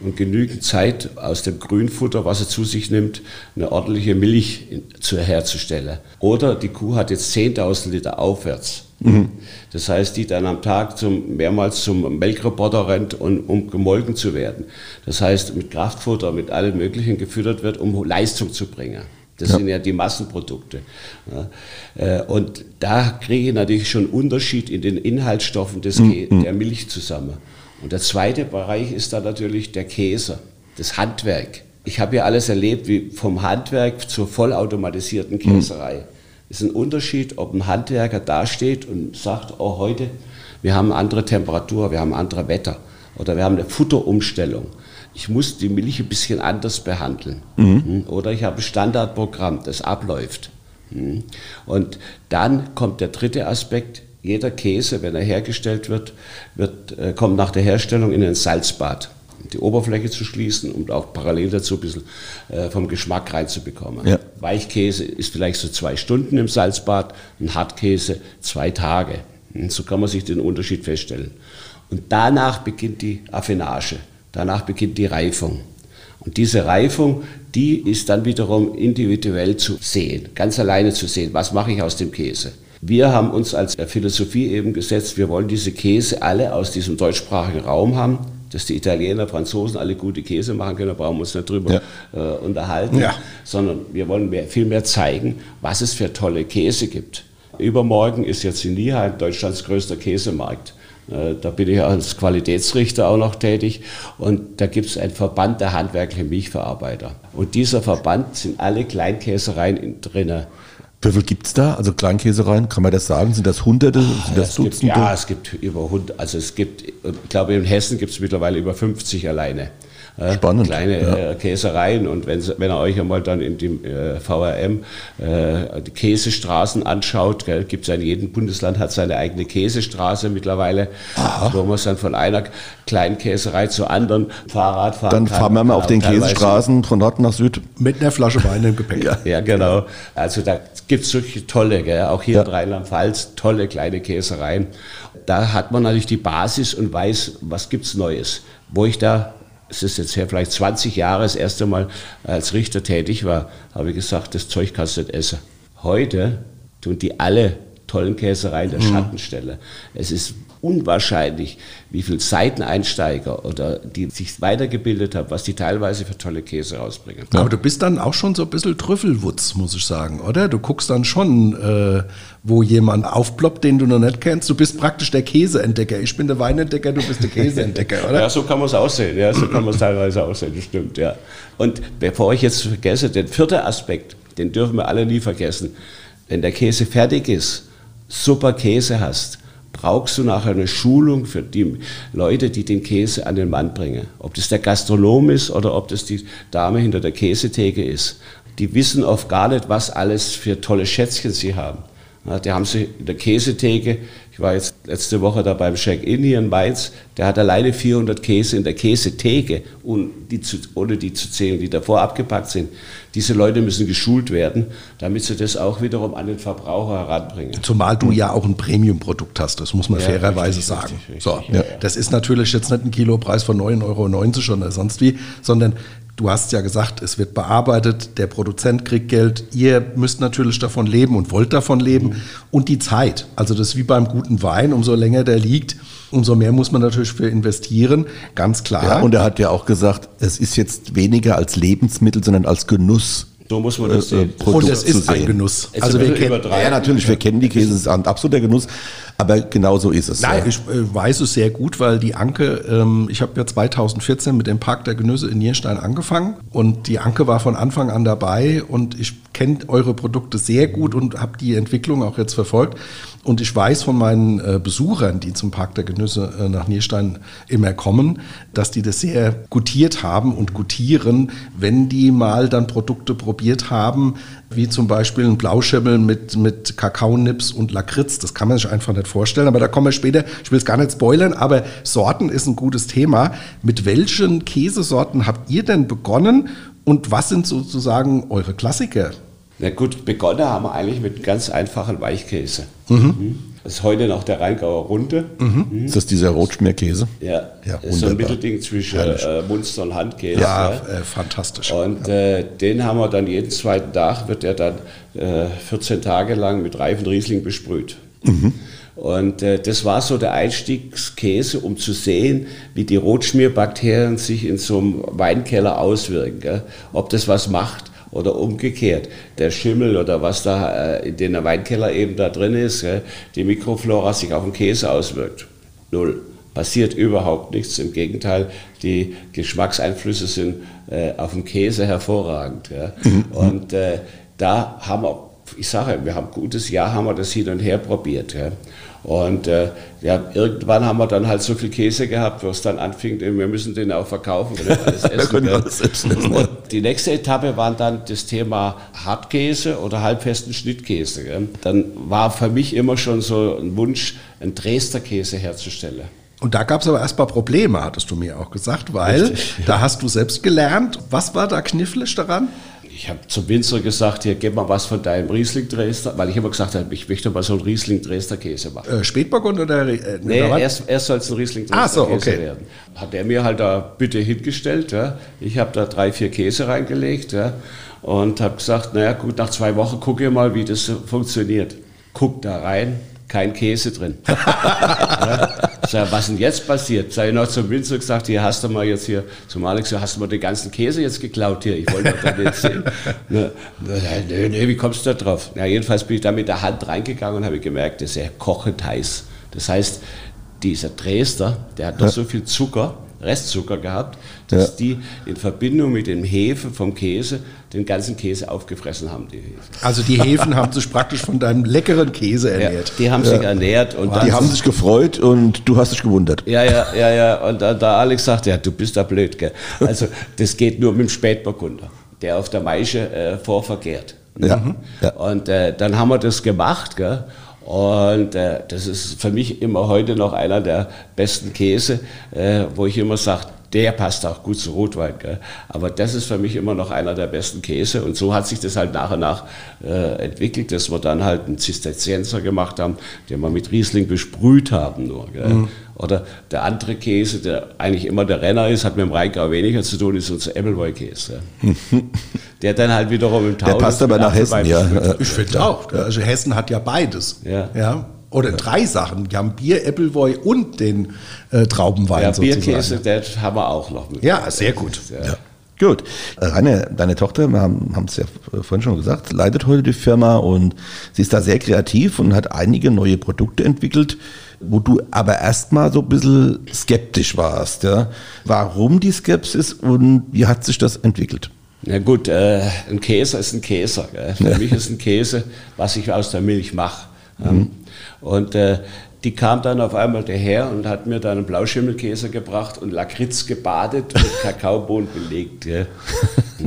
und genügend Zeit aus dem Grünfutter, was er zu sich nimmt, eine ordentliche Milch zu, herzustellen. Oder die Kuh hat jetzt 10.000 Liter aufwärts. Mhm. Das heißt, die dann am Tag zum, mehrmals zum Melkroboter rennt, und, um gemolken zu werden. Das heißt, mit Kraftfutter, mit allem Möglichen gefüttert wird, um Leistung zu bringen. Das ja. sind ja die Massenprodukte. Ja. Äh, und da kriege ich natürlich schon Unterschied in den Inhaltsstoffen des, mhm. der Milch zusammen. Und der zweite Bereich ist dann natürlich der Käse, das Handwerk. Ich habe ja alles erlebt, wie vom Handwerk zur vollautomatisierten Käserei. Es ist ein Unterschied, ob ein Handwerker dasteht und sagt, oh heute, wir haben eine andere Temperatur, wir haben andere Wetter oder wir haben eine Futterumstellung. Ich muss die Milch ein bisschen anders behandeln. Mhm. Hm? Oder ich habe ein Standardprogramm, das abläuft. Hm. Und dann kommt der dritte Aspekt. Jeder Käse, wenn er hergestellt wird, wird äh, kommt nach der Herstellung in ein Salzbad die Oberfläche zu schließen und auch parallel dazu ein bisschen äh, vom Geschmack reinzubekommen. Ja. Weichkäse ist vielleicht so zwei Stunden im Salzbad, ein Hartkäse zwei Tage. Und so kann man sich den Unterschied feststellen. Und danach beginnt die Affinage, danach beginnt die Reifung. Und diese Reifung, die ist dann wiederum individuell zu sehen, ganz alleine zu sehen, was mache ich aus dem Käse. Wir haben uns als Philosophie eben gesetzt, wir wollen diese Käse alle aus diesem deutschsprachigen Raum haben dass die Italiener, Franzosen alle gute Käse machen können, da brauchen wir uns nicht drüber ja. äh, unterhalten, ja. sondern wir wollen mehr, viel mehr zeigen, was es für tolle Käse gibt. Übermorgen ist jetzt in Nieheim Deutschlands größter Käsemarkt. Äh, da bin ich als Qualitätsrichter auch noch tätig und da gibt es einen Verband der handwerklichen Milchverarbeiter. Und dieser Verband sind alle Kleinkäsereien drin. Wie viel gibt es da? Also Kleinkäsereien, kann man das sagen? Sind das Hunderte? Sind das Dutzende? Gibt, ja, es gibt über 100. Also es gibt, ich glaube in Hessen gibt es mittlerweile über 50 alleine. Spannend. Kleine ja. Äh, Käsereien und wenn, wenn ihr euch einmal dann in dem äh, VRM äh, die Käsestraßen anschaut, gibt es ja in jedem Bundesland hat seine eigene Käsestraße mittlerweile, Aha. wo man dann von einer kleinen Käserei zur anderen Fahrrad fahren Dann kann. fahren wir mal auf den Käsestraßen von Nord nach Süd. Mit einer Flasche Wein im Gepäck. (laughs) ja. ja, genau. Also da gibt es solche tolle, gell? auch hier ja. in Rheinland-Pfalz, tolle kleine Käsereien. Da hat man natürlich die Basis und weiß, was gibt es Neues. Wo ich da es ist jetzt her, vielleicht 20 Jahre das erste Mal als Richter tätig war, habe ich gesagt, das Zeug kannst du nicht essen. Heute tun die alle tollen Käsereien der mhm. Schattenstelle. Es ist unwahrscheinlich, wie viele Seiteneinsteiger oder die sich weitergebildet haben, was die teilweise für tolle Käse rausbringen. Aber du bist dann auch schon so ein bisschen Trüffelwutz, muss ich sagen, oder? Du guckst dann schon, äh, wo jemand aufploppt, den du noch nicht kennst. Du bist praktisch der Käseentdecker. Ich bin der Weinentdecker, du bist der Käseentdecker, oder? (laughs) ja, so kann man es aussehen. Ja, so kann man es teilweise aussehen, das stimmt, ja. Und bevor ich jetzt vergesse, den vierten Aspekt, den dürfen wir alle nie vergessen. Wenn der Käse fertig ist, super Käse hast, brauchst du nachher eine Schulung für die Leute, die den Käse an den Mann bringen. Ob das der Gastronom ist oder ob das die Dame hinter der Käsetheke ist. Die wissen oft gar nicht, was alles für tolle Schätzchen sie haben. Die haben sie in der Käsetheke ich war jetzt letzte Woche da beim Check-In hier in Mainz. Der hat alleine 400 Käse in der Käsetheke, ohne die, zu, ohne die zu zählen, die davor abgepackt sind. Diese Leute müssen geschult werden, damit sie das auch wiederum an den Verbraucher heranbringen. Zumal du ja auch ein Premium-Produkt hast, das muss man ja, fairerweise richtig, sagen. Richtig, richtig, so, ja. Das ist natürlich jetzt nicht ein Kilopreis von 9,90 Euro oder sonst wie, sondern Du hast ja gesagt, es wird bearbeitet, der Produzent kriegt Geld, ihr müsst natürlich davon leben und wollt davon leben. Mhm. Und die Zeit, also das ist wie beim guten Wein, umso länger der liegt, umso mehr muss man natürlich für investieren, ganz klar. Ja, und er hat ja auch gesagt, es ist jetzt weniger als Lebensmittel, sondern als Genuss so muss man das äh, sehen. Produkt und es ist ein Genuss. also wir kennen, ja, natürlich, wir kennen die Käse, es ist ein absoluter Genuss, aber genau so ist es. Nein, ja. ich äh, weiß es sehr gut, weil die Anke, ähm, ich habe ja 2014 mit dem Park der Genüsse in Nierstein angefangen und die Anke war von Anfang an dabei und ich kenne eure Produkte sehr gut und habe die Entwicklung auch jetzt verfolgt. Und ich weiß von meinen äh, Besuchern, die zum Park der Genüsse äh, nach Nierstein immer kommen, dass die das sehr gutiert haben und gutieren, wenn die mal dann Produkte probiert haben, wie zum Beispiel ein Blauschimmel mit, mit Kakaonips und Lakritz. Das kann man sich einfach nicht vorstellen, aber da kommen wir später. Ich will es gar nicht spoilern, aber Sorten ist ein gutes Thema. Mit welchen Käsesorten habt ihr denn begonnen und was sind sozusagen eure Klassiker? Na gut, begonnen haben wir eigentlich mit ganz einfachen Weichkäse. Mhm. mhm. Das ist heute noch der Rheingauer Runde. Mhm. Mhm. Ist das dieser Rotschmierkäse? Ja, ja ist so ein Mittelding zwischen äh, Munster und Handkäse. Ja, ja. Äh, fantastisch. Und äh, den haben wir dann jeden zweiten Tag, wird der dann äh, 14 Tage lang mit reifen Riesling besprüht. Mhm. Und äh, das war so der Einstiegskäse, um zu sehen, wie die Rotschmierbakterien sich in so einem Weinkeller auswirken. Gell? Ob das was macht oder umgekehrt. Der Schimmel oder was da äh, in den Weinkeller eben da drin ist, die Mikroflora sich auf den Käse auswirkt. Null. Passiert überhaupt nichts. Im Gegenteil, die Geschmackseinflüsse sind äh, auf dem Käse hervorragend. Mhm. Und äh, da haben wir, ich sage, wir haben ein gutes Jahr, haben wir das hin und her probiert. Und äh, ja, irgendwann haben wir dann halt so viel Käse gehabt, wo es dann anfing, wir müssen den auch verkaufen. Wir alles (laughs) essen, alles essen. Und Die nächste Etappe war dann das Thema Hartkäse oder halbfesten Schnittkäse. Gell? Dann war für mich immer schon so ein Wunsch, einen Dresdner Käse herzustellen. Und da gab es aber erstmal Probleme, hattest du mir auch gesagt, weil Richtig, ja. da hast du selbst gelernt. Was war da knifflig daran? Ich habe zum Winzer gesagt, hier, gib mal was von deinem Riesling Dresdner, weil ich immer gesagt habe, ich möchte mal so einen Riesling Dresdner Käse machen. Äh, Spätburgunder oder? Äh, nee, erst, erst soll es ein Riesling Dresdner ah, so, Käse okay. werden. Hat er mir halt da bitte hingestellt. Ja. Ich habe da drei, vier Käse reingelegt ja, und habe gesagt, naja gut, nach zwei Wochen gucke ich mal, wie das funktioniert. Guck da rein, kein Käse drin. (laughs) ja, sag, was denn jetzt passiert? Sei noch zum Winzer gesagt, hier hast du mal jetzt hier, zum Alex, hast du mal den ganzen Käse jetzt geklaut hier? Ich wollte doch nicht sehen. (laughs) Ne, nee, nee, wie kommst du da drauf? Ja, jedenfalls bin ich da mit der Hand reingegangen und habe gemerkt, das ist ja kochend heiß. Das heißt, dieser Dresdner, der hat doch so viel Zucker, Restzucker gehabt, dass ja. die in Verbindung mit dem Hefe vom Käse den ganzen Käse aufgefressen haben. Die also die Hefen haben sich praktisch von deinem leckeren Käse ernährt. Ja, die haben ja. sich ernährt. Und die haben sich gefreut und du hast dich gewundert. Ja, ja, ja, ja. Und da, da Alex sagt, ja, du bist da blöd. Gell? Also das geht nur mit dem Spätburgunder, der auf der Maische äh, vorverkehrt. Ja. Mhm. Und äh, dann haben wir das gemacht. Gell? Und äh, das ist für mich immer heute noch einer der besten Käse, äh, wo ich immer sage, der passt auch gut zu Rotwein. Gell? Aber das ist für mich immer noch einer der besten Käse. Und so hat sich das halt nach und nach äh, entwickelt, dass wir dann halt einen Zisterzienser gemacht haben, den wir mit Riesling besprüht haben nur. Mhm. Oder der andere Käse, der eigentlich immer der Renner ist, hat mit dem Rheingau weniger zu tun, ist unser Appleboy-Käse. (laughs) der dann halt wiederum im Tau. Der passt aber nach Hessen, ja. Ich finde auch. Also Hessen hat ja beides. Ja. ja. Oder drei Sachen. Wir haben Bier, Appleboy und den äh, Traubenwein. Ja, sozusagen. Bierkäse, das haben wir auch noch. Mit. Ja, sehr gut. Ja. Gut. Rainer, deine Tochter, wir haben es ja vorhin schon gesagt, leitet heute die Firma und sie ist da sehr kreativ und hat einige neue Produkte entwickelt, wo du aber erstmal so ein bisschen skeptisch warst. Ja? Warum die Skepsis und wie hat sich das entwickelt? Na gut, äh, ein Käse ist ein Käse. Gell? Für ja. mich ist ein Käse, was ich aus der Milch mache. Mhm. Und äh, die kam dann auf einmal daher und hat mir dann einen Blauschimmelkäse gebracht und Lakritz gebadet und (laughs) Kakaobohnen belegt. Ja.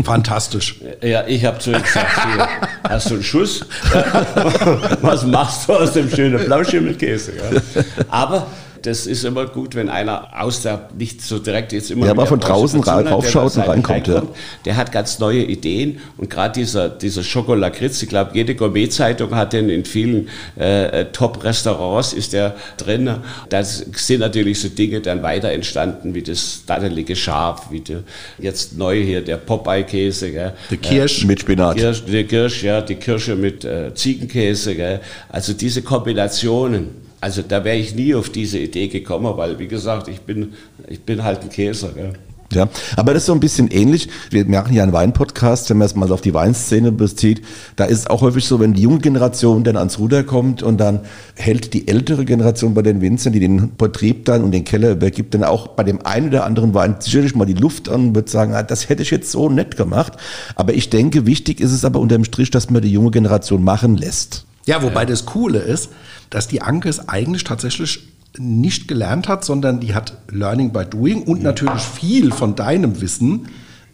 Fantastisch. Ja, ich habe zu ihm gesagt, hier, hast du einen Schuss? (laughs) Was machst du aus dem schönen Blauschimmelkäse? Ja. Aber das ist immer gut, wenn einer aus der, nicht so direkt jetzt immer. Ja, aber von draußen raufschaut und reinkommt, ja. Der hat ganz neue Ideen und gerade dieser, dieser Schokolakritz, ich glaube, jede Gourmet-Zeitung hat den in vielen äh, Top-Restaurants, ist der drin. Da sind natürlich so Dinge dann weiter entstanden, wie das dadelige Schaf, wie der, jetzt neu hier der Popeye-Käse. Die Kirsch äh, mit Spinat. Kirsch, die Kirsch, ja, die Kirsche mit äh, Ziegenkäse. Gell? Also diese Kombinationen also da wäre ich nie auf diese Idee gekommen, weil wie gesagt, ich bin, ich bin halt ein Käser. Gell? Ja, aber das ist so ein bisschen ähnlich. Wir machen ja einen Weinpodcast, wenn man es mal auf die Weinszene bezieht. Da ist es auch häufig so, wenn die junge Generation dann ans Ruder kommt und dann hält die ältere Generation bei den Winzern, die den Betrieb dann und den Keller übergibt, dann auch bei dem einen oder anderen Wein sicherlich mal die Luft an und wird sagen, ah, das hätte ich jetzt so nett gemacht. Aber ich denke, wichtig ist es aber unterm Strich, dass man die junge Generation machen lässt. Ja, wobei ja. das Coole ist, dass die Anke es eigentlich tatsächlich nicht gelernt hat, sondern die hat Learning by Doing und natürlich viel von deinem Wissen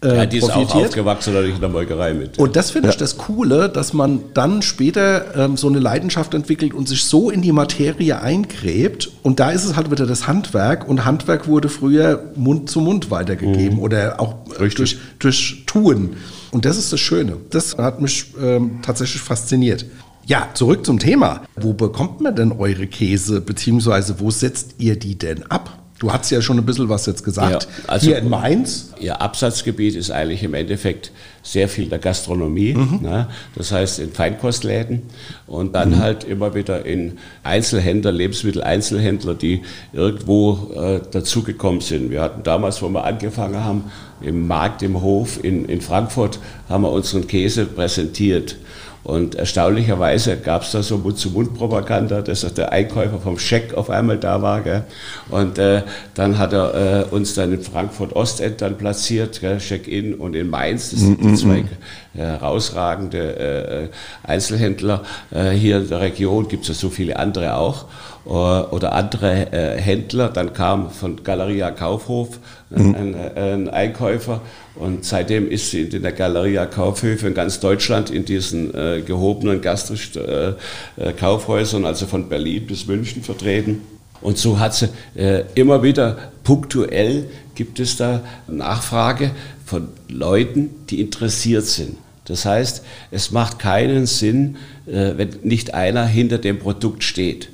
äh, ja, die ist profitiert. auch aufgewachsen natürlich in der Molkerei mit. Und das finde ja. ich das Coole, dass man dann später ähm, so eine Leidenschaft entwickelt und sich so in die Materie eingräbt. Und da ist es halt wieder das Handwerk. Und Handwerk wurde früher Mund zu Mund weitergegeben mhm. oder auch durch, durch Tun. Und das ist das Schöne. Das hat mich ähm, tatsächlich fasziniert. Ja, zurück zum Thema. Wo bekommt man denn eure Käse, beziehungsweise wo setzt ihr die denn ab? Du hast ja schon ein bisschen was jetzt gesagt. Ja, also Hier in Mainz? Ihr Absatzgebiet ist eigentlich im Endeffekt sehr viel der Gastronomie. Mhm. Ne? Das heißt in Feinkostläden und dann mhm. halt immer wieder in Einzelhändler, Lebensmitteleinzelhändler, die irgendwo äh, dazugekommen sind. Wir hatten damals, wo wir angefangen haben, im Markt, im Hof in, in Frankfurt, haben wir unseren Käse präsentiert. Und erstaunlicherweise gab es da so Mund-zu-Mund-Propaganda, dass der Einkäufer vom Scheck auf einmal da war. Gell? Und äh, dann hat er äh, uns dann in Frankfurt-Ostend dann platziert, Check-in und in Mainz. Das sind die mhm, zwei mhm. herausragende äh, Einzelhändler äh, hier in der Region. Gibt es ja so viele andere auch. Äh, oder andere äh, Händler. Dann kam von Galeria Kaufhof mhm. ein, ein, Einkäufer und seitdem ist sie in der Galeria Kaufhöfe in ganz Deutschland in diesen äh, gehobenen gastrischen äh, äh, Kaufhäusern, also von Berlin bis München vertreten. Und so hat sie äh, immer wieder punktuell gibt es da Nachfrage von Leuten, die interessiert sind. Das heißt, es macht keinen Sinn, wenn nicht einer hinter dem Produkt steht.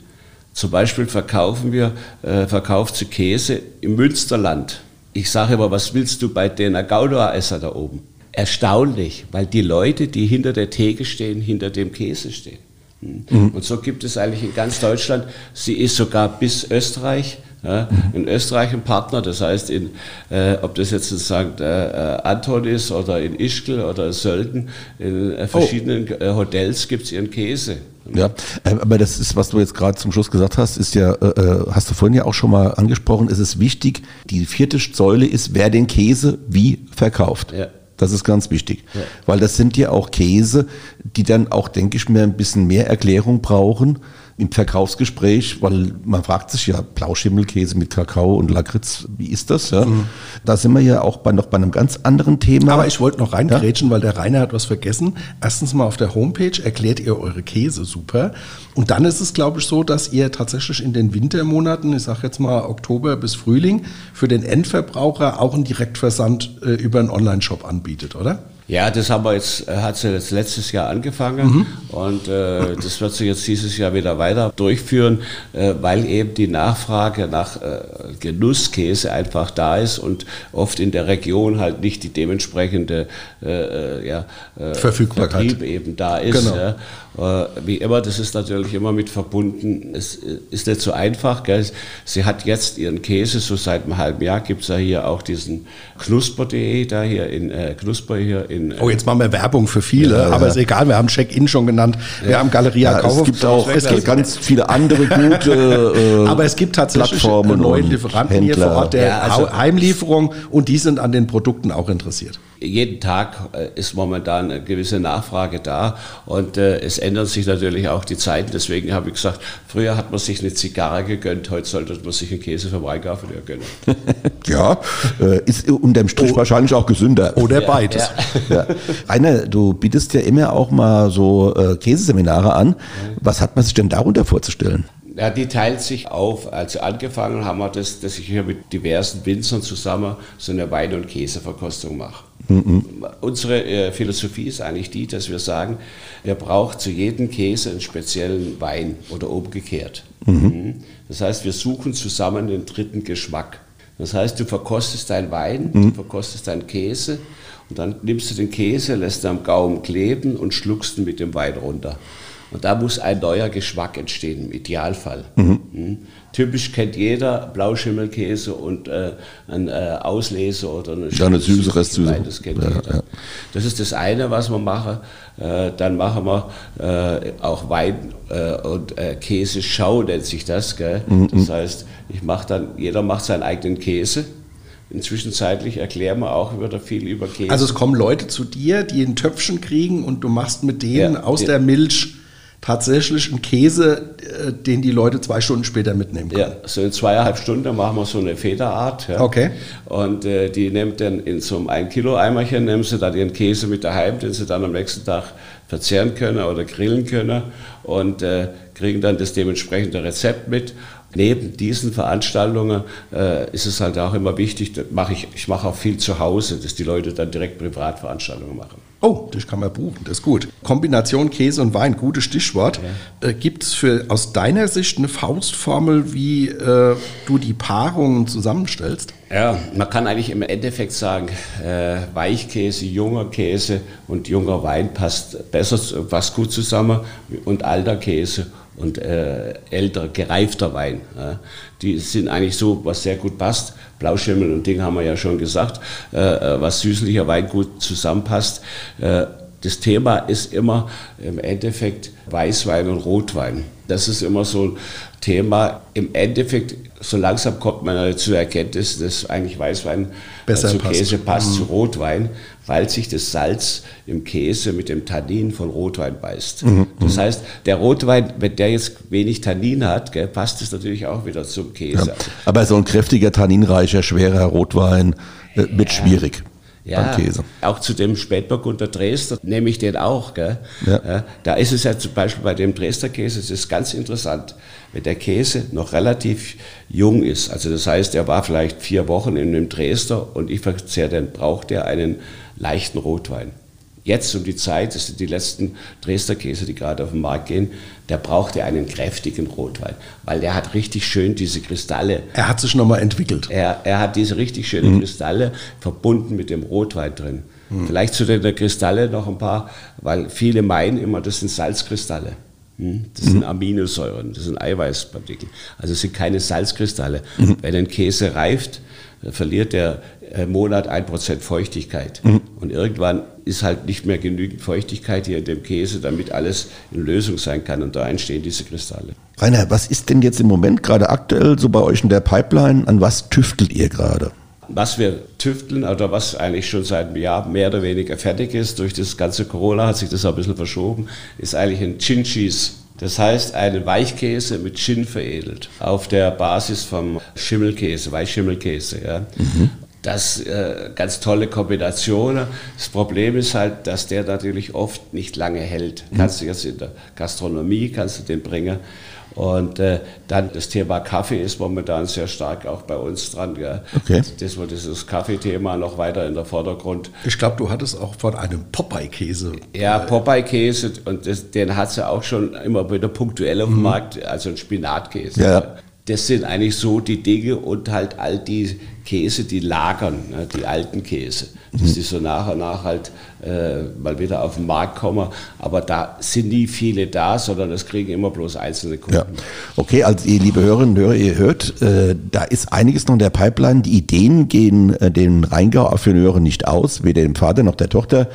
Zum Beispiel verkaufen wir, äh, verkauft sie Käse im Münsterland. Ich sage immer, was willst du bei den Gouda-Esser da oben? Erstaunlich, weil die Leute, die hinter der Theke stehen, hinter dem Käse stehen. Hm. Mhm. Und so gibt es eigentlich in ganz Deutschland, sie ist sogar bis Österreich, ja, in Österreich ein Partner, das heißt, in, äh, ob das jetzt in St. Äh, Anton ist oder in Ischgl oder in Sölden, in äh, verschiedenen oh. Hotels gibt es ihren Käse. Ja, äh, aber das ist, was du jetzt gerade zum Schluss gesagt hast, ist ja, äh, äh, hast du vorhin ja auch schon mal angesprochen, es ist wichtig, die vierte Säule ist, wer den Käse wie verkauft. Ja. Das ist ganz wichtig, ja. weil das sind ja auch Käse, die dann auch, denke ich mir, ein bisschen mehr Erklärung brauchen im Verkaufsgespräch, weil man fragt sich ja, Blauschimmelkäse mit Kakao und Lakritz, wie ist das? Ja? Mhm. Da sind wir ja auch bei, noch bei einem ganz anderen Thema. Aber ich wollte noch reingrätschen, ja? weil der Rainer hat was vergessen. Erstens mal auf der Homepage erklärt ihr eure Käse super. Und dann ist es, glaube ich, so, dass ihr tatsächlich in den Wintermonaten, ich sage jetzt mal Oktober bis Frühling, für den Endverbraucher auch einen Direktversand äh, über einen Online-Shop anbietet, oder? Ja, das haben wir jetzt, äh, hat sie jetzt letztes Jahr angefangen mhm. und äh, das wird sie jetzt dieses Jahr wieder weiter durchführen, äh, weil eben die Nachfrage nach äh, Genusskäse einfach da ist und oft in der Region halt nicht die dementsprechende äh, äh ja, Verfügbarkeit Vertrieb eben da ist. Genau. Ja. Äh, wie immer, das ist natürlich immer mit verbunden. Es ist nicht so einfach. Gell? Sie hat jetzt ihren Käse, so seit einem halben Jahr gibt es ja hier auch diesen Knusper.de, da hier in äh, Knusper hier in. Äh oh, jetzt machen wir Werbung für viele, ja, aber ja. ist egal, wir haben Check-In schon genannt, wir haben Galeria ja, Kaufhof. Es gibt auch es gibt ganz viele andere (laughs) gute äh, Aber es gibt tatsächlich Plattformen neue Lieferanten Händler. hier vor Ort der also Heimlieferung und die sind an den Produkten auch interessiert jeden Tag äh, ist momentan eine gewisse Nachfrage da und äh, es ändern sich natürlich auch die Zeiten. Deswegen habe ich gesagt, früher hat man sich eine Zigarre gegönnt, heute sollte man sich einen Käse vom Einkaufen gönnen. (laughs) ja, äh, ist unterm Strich oh, wahrscheinlich auch gesünder. Oder ja, beides. Ja. (laughs) ja. Rainer, du bietest ja immer auch mal so äh, Käseseminare an. Was hat man sich denn darunter vorzustellen? Ja, die teilt sich auf. Also angefangen haben wir das, dass ich hier mit diversen Winzern zusammen so eine Wein- und Käseverkostung mache. Mhm. Unsere äh, Philosophie ist eigentlich die, dass wir sagen, wir brauchen zu jedem Käse einen speziellen Wein oder umgekehrt. Mhm. mhm. Das heißt, wir suchen zusammen den dritten Geschmack. Das heißt, du verkostest deinen Wein, mhm. du verkostest deinen Käse und dann nimmst du den Käse, lässt ihn am Gaumen kleben und schluckst ihn mit dem Wein runter. Und da muss ein neuer Geschmack entstehen, im Idealfall. Mhm. Mhm. Typisch kennt jeder Blauschimmelkäse und äh, ein äh, Ausleser oder eine, ja, eine süße Restsüße. Das kennt ja, jeder. Ja. Das ist das eine, was wir machen. Äh, dann machen wir äh, auch Wein äh, und äh, Käseschau, nennt sich das. Gell? Mhm. Das heißt, ich mache dann, jeder macht seinen eigenen Käse. Inzwischen zeitlich erklären wir auch wieder viel über Käse. Also es kommen Leute zu dir, die ein Töpfchen kriegen und du machst mit denen ja, aus der Milch tatsächlich einen Käse, äh, den die Leute zwei Stunden später mitnehmen können. Ja, so in zweieinhalb Stunden machen wir so eine Federart. Ja. Okay. Und äh, die nimmt dann in so einem 1 Kilo Eimerchen, nehmen sie dann ihren Käse mit daheim, den sie dann am nächsten Tag verzehren können oder grillen können und äh, kriegen dann das dementsprechende Rezept mit. Neben diesen Veranstaltungen äh, ist es halt auch immer wichtig, mach ich, ich mache auch viel zu Hause, dass die Leute dann direkt Privatveranstaltungen machen. Oh, das kann man buchen, das ist gut. Kombination Käse und Wein, gutes Stichwort. Ja. Äh, Gibt es aus deiner Sicht eine Faustformel, wie äh, du die Paarungen zusammenstellst? Ja, man kann eigentlich im Endeffekt sagen, äh, Weichkäse, junger Käse und junger Wein passt besser, passt gut zusammen und alter Käse und äh, älter, gereifter Wein. Ja. Die sind eigentlich so, was sehr gut passt. Blauschimmel und Ding haben wir ja schon gesagt, äh, äh was süßlicher Wein gut zusammenpasst. Äh, Das Thema ist immer im Endeffekt Weißwein und Rotwein. Das ist immer so ein Thema. Im Endeffekt, so langsam kommt man zur Erkenntnis, dass eigentlich Weißwein Besser zu passt. Käse passt Mhm. zu Rotwein, weil sich das Salz im Käse mit dem Tannin von Rotwein beißt. Das heißt, der Rotwein, wenn der jetzt wenig Tannin hat, gell, passt es natürlich auch wieder zum Käse. Aber so ein kräftiger, tanninreicher, schwerer Rotwein äh, wird schwierig beim Käse. auch zu dem Spätburgunder Dresdner nehme ich den auch. Gell? Ja. da ist es ja zum Beispiel bei dem Dresdner Käse, es ist ganz interessant, wenn der Käse noch relativ jung ist, also das heißt, er war vielleicht vier Wochen in dem Dresdner und ich verzehre den, braucht er einen leichten Rotwein. Jetzt um die Zeit, das sind die letzten Dresdner Käse, die gerade auf den Markt gehen, der braucht ja einen kräftigen Rotwein, weil der hat richtig schön diese Kristalle Er hat sich nochmal entwickelt. er, er hat diese richtig schönen Kristalle verbunden mit dem Rotwein drin. Vielleicht zu den Kristalle noch ein paar, weil viele meinen immer, das sind Salzkristalle. Hm? Das sind Aminosäuren, das sind Eiweißpartikel. Also es sind keine Salzkristalle. Wenn ein Käse reift, dann verliert der äh, Monat 1% Feuchtigkeit. Und irgendwann ist halt nicht mehr genügend Feuchtigkeit hier in dem Käse, damit alles in Lösung sein kann. Und da entstehen diese Kristalle. Rainer, was ist denn jetzt im Moment gerade aktuell so bei euch in der Pipeline? An was tüftelt ihr gerade? Was wir tüfteln oder was eigentlich schon seit einem Jahr mehr oder weniger fertig ist, durch das ganze Corona hat sich das auch ein bisschen verschoben, ist eigentlich ein Chin Cheese. Das heißt, einen Weichkäse mit Gin veredelt, auf der Basis vom Schimmelkäse, Weichschimmelkäse. Ja. Das äh, ganz tolle Kombination. Das Problem ist halt, dass der natürlich oft nicht lange hält. Kannst du jetzt in der Gastronomie kannst du den bringen. Und äh, dann das Thema Kaffee ist momentan sehr stark auch bei uns dran. Gell? Okay. Das wird dieses Kaffeethema noch weiter in der Vordergrund. Ich glaube, du hattest auch von einem Popeye-Käse. Ja, Popeye-Käse, und das, den hat sie auch schon immer wieder punktuell auf dem Markt, also ein Spinatkäse. Ja. Das sind eigentlich so die Dinge und halt all die Käse, die lagern, ne, die alten Käse, dass die so nach und nach halt äh, mal wieder auf den Markt kommen. Aber da sind nie viele da, sondern das kriegen immer bloß einzelne Kunden. Ja. Okay, also ihr liebe Hörerinnen und Hörer, ihr hört, äh, da ist einiges noch in der Pipeline. Die Ideen gehen äh, den Rheingau-Affineuren nicht aus, weder dem Vater noch der Tochter.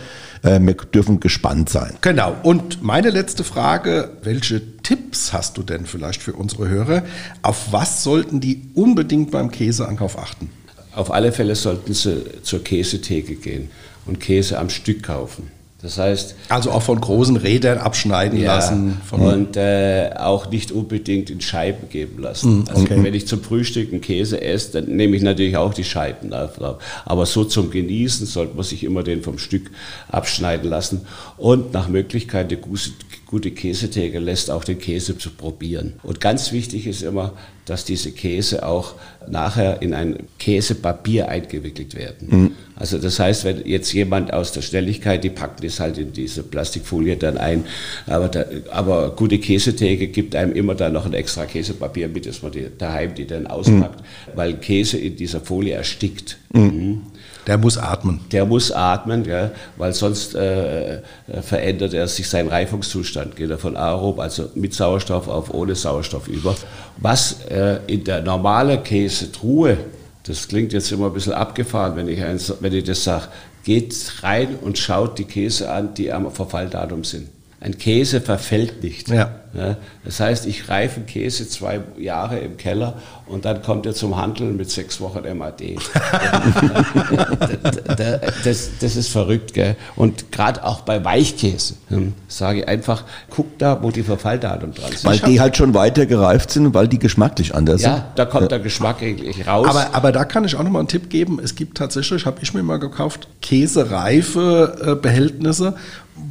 Äh, wir dürfen gespannt sein. Genau. Und meine letzte Frage, welche Tipps hast du denn vielleicht für unsere Hörer? Auf was sollten die unbedingt beim Käseankauf achten? Auf alle Fälle sollten sie zur Käsetheke gehen und Käse am Stück kaufen. Das heißt, Also auch von großen Rädern abschneiden lassen. Von und äh, auch nicht unbedingt in Scheiben geben lassen. Also okay. wenn ich zum Frühstück einen Käse esse, dann nehme ich natürlich auch die Scheiben drauf. Aber so zum Genießen sollte man sich immer den vom Stück abschneiden lassen und nach Möglichkeit eine gute, gute Käsetheke lässt auch den Käse zu probieren. Und ganz wichtig ist immer, dass diese Käse auch nachher in ein Käsepapier eingewickelt werden. Also das heißt, wenn jetzt jemand aus der Schnelligkeit, die packt das halt in diese Plastikfolie dann ein, aber, da, aber gute Käsetheke gibt einem immer dann noch ein extra Käsepapier mit, dass man die, daheim die dann auspackt, weil Käse in dieser Folie erstickt. Mhm. Der muss atmen. Der muss atmen, ja, weil sonst äh, äh, verändert er sich seinen Reifungszustand, geht er von aerob, also mit Sauerstoff auf ohne Sauerstoff über. Was äh, in der normalen Käsetruhe, das klingt jetzt immer ein bisschen abgefahren, wenn ich, eins, wenn ich das sage, geht rein und schaut die Käse an, die am Verfalldatum sind. Ein Käse verfällt nicht. Ja. Ja, das heißt, ich reife einen Käse zwei Jahre im Keller und dann kommt er zum Handeln mit sechs Wochen MAD. (laughs) das, das ist verrückt. Gell? Und gerade auch bei Weichkäse hm, sage ich einfach, guck da, wo die Verfalldatum dran sind. Weil die halt schon weiter gereift sind, weil die geschmacklich anders sind. ja, da kommt der Geschmack eigentlich raus. Aber, aber da kann ich auch noch mal einen Tipp geben. Es gibt tatsächlich, habe ich mir mal gekauft, käsereife äh, Behältnisse,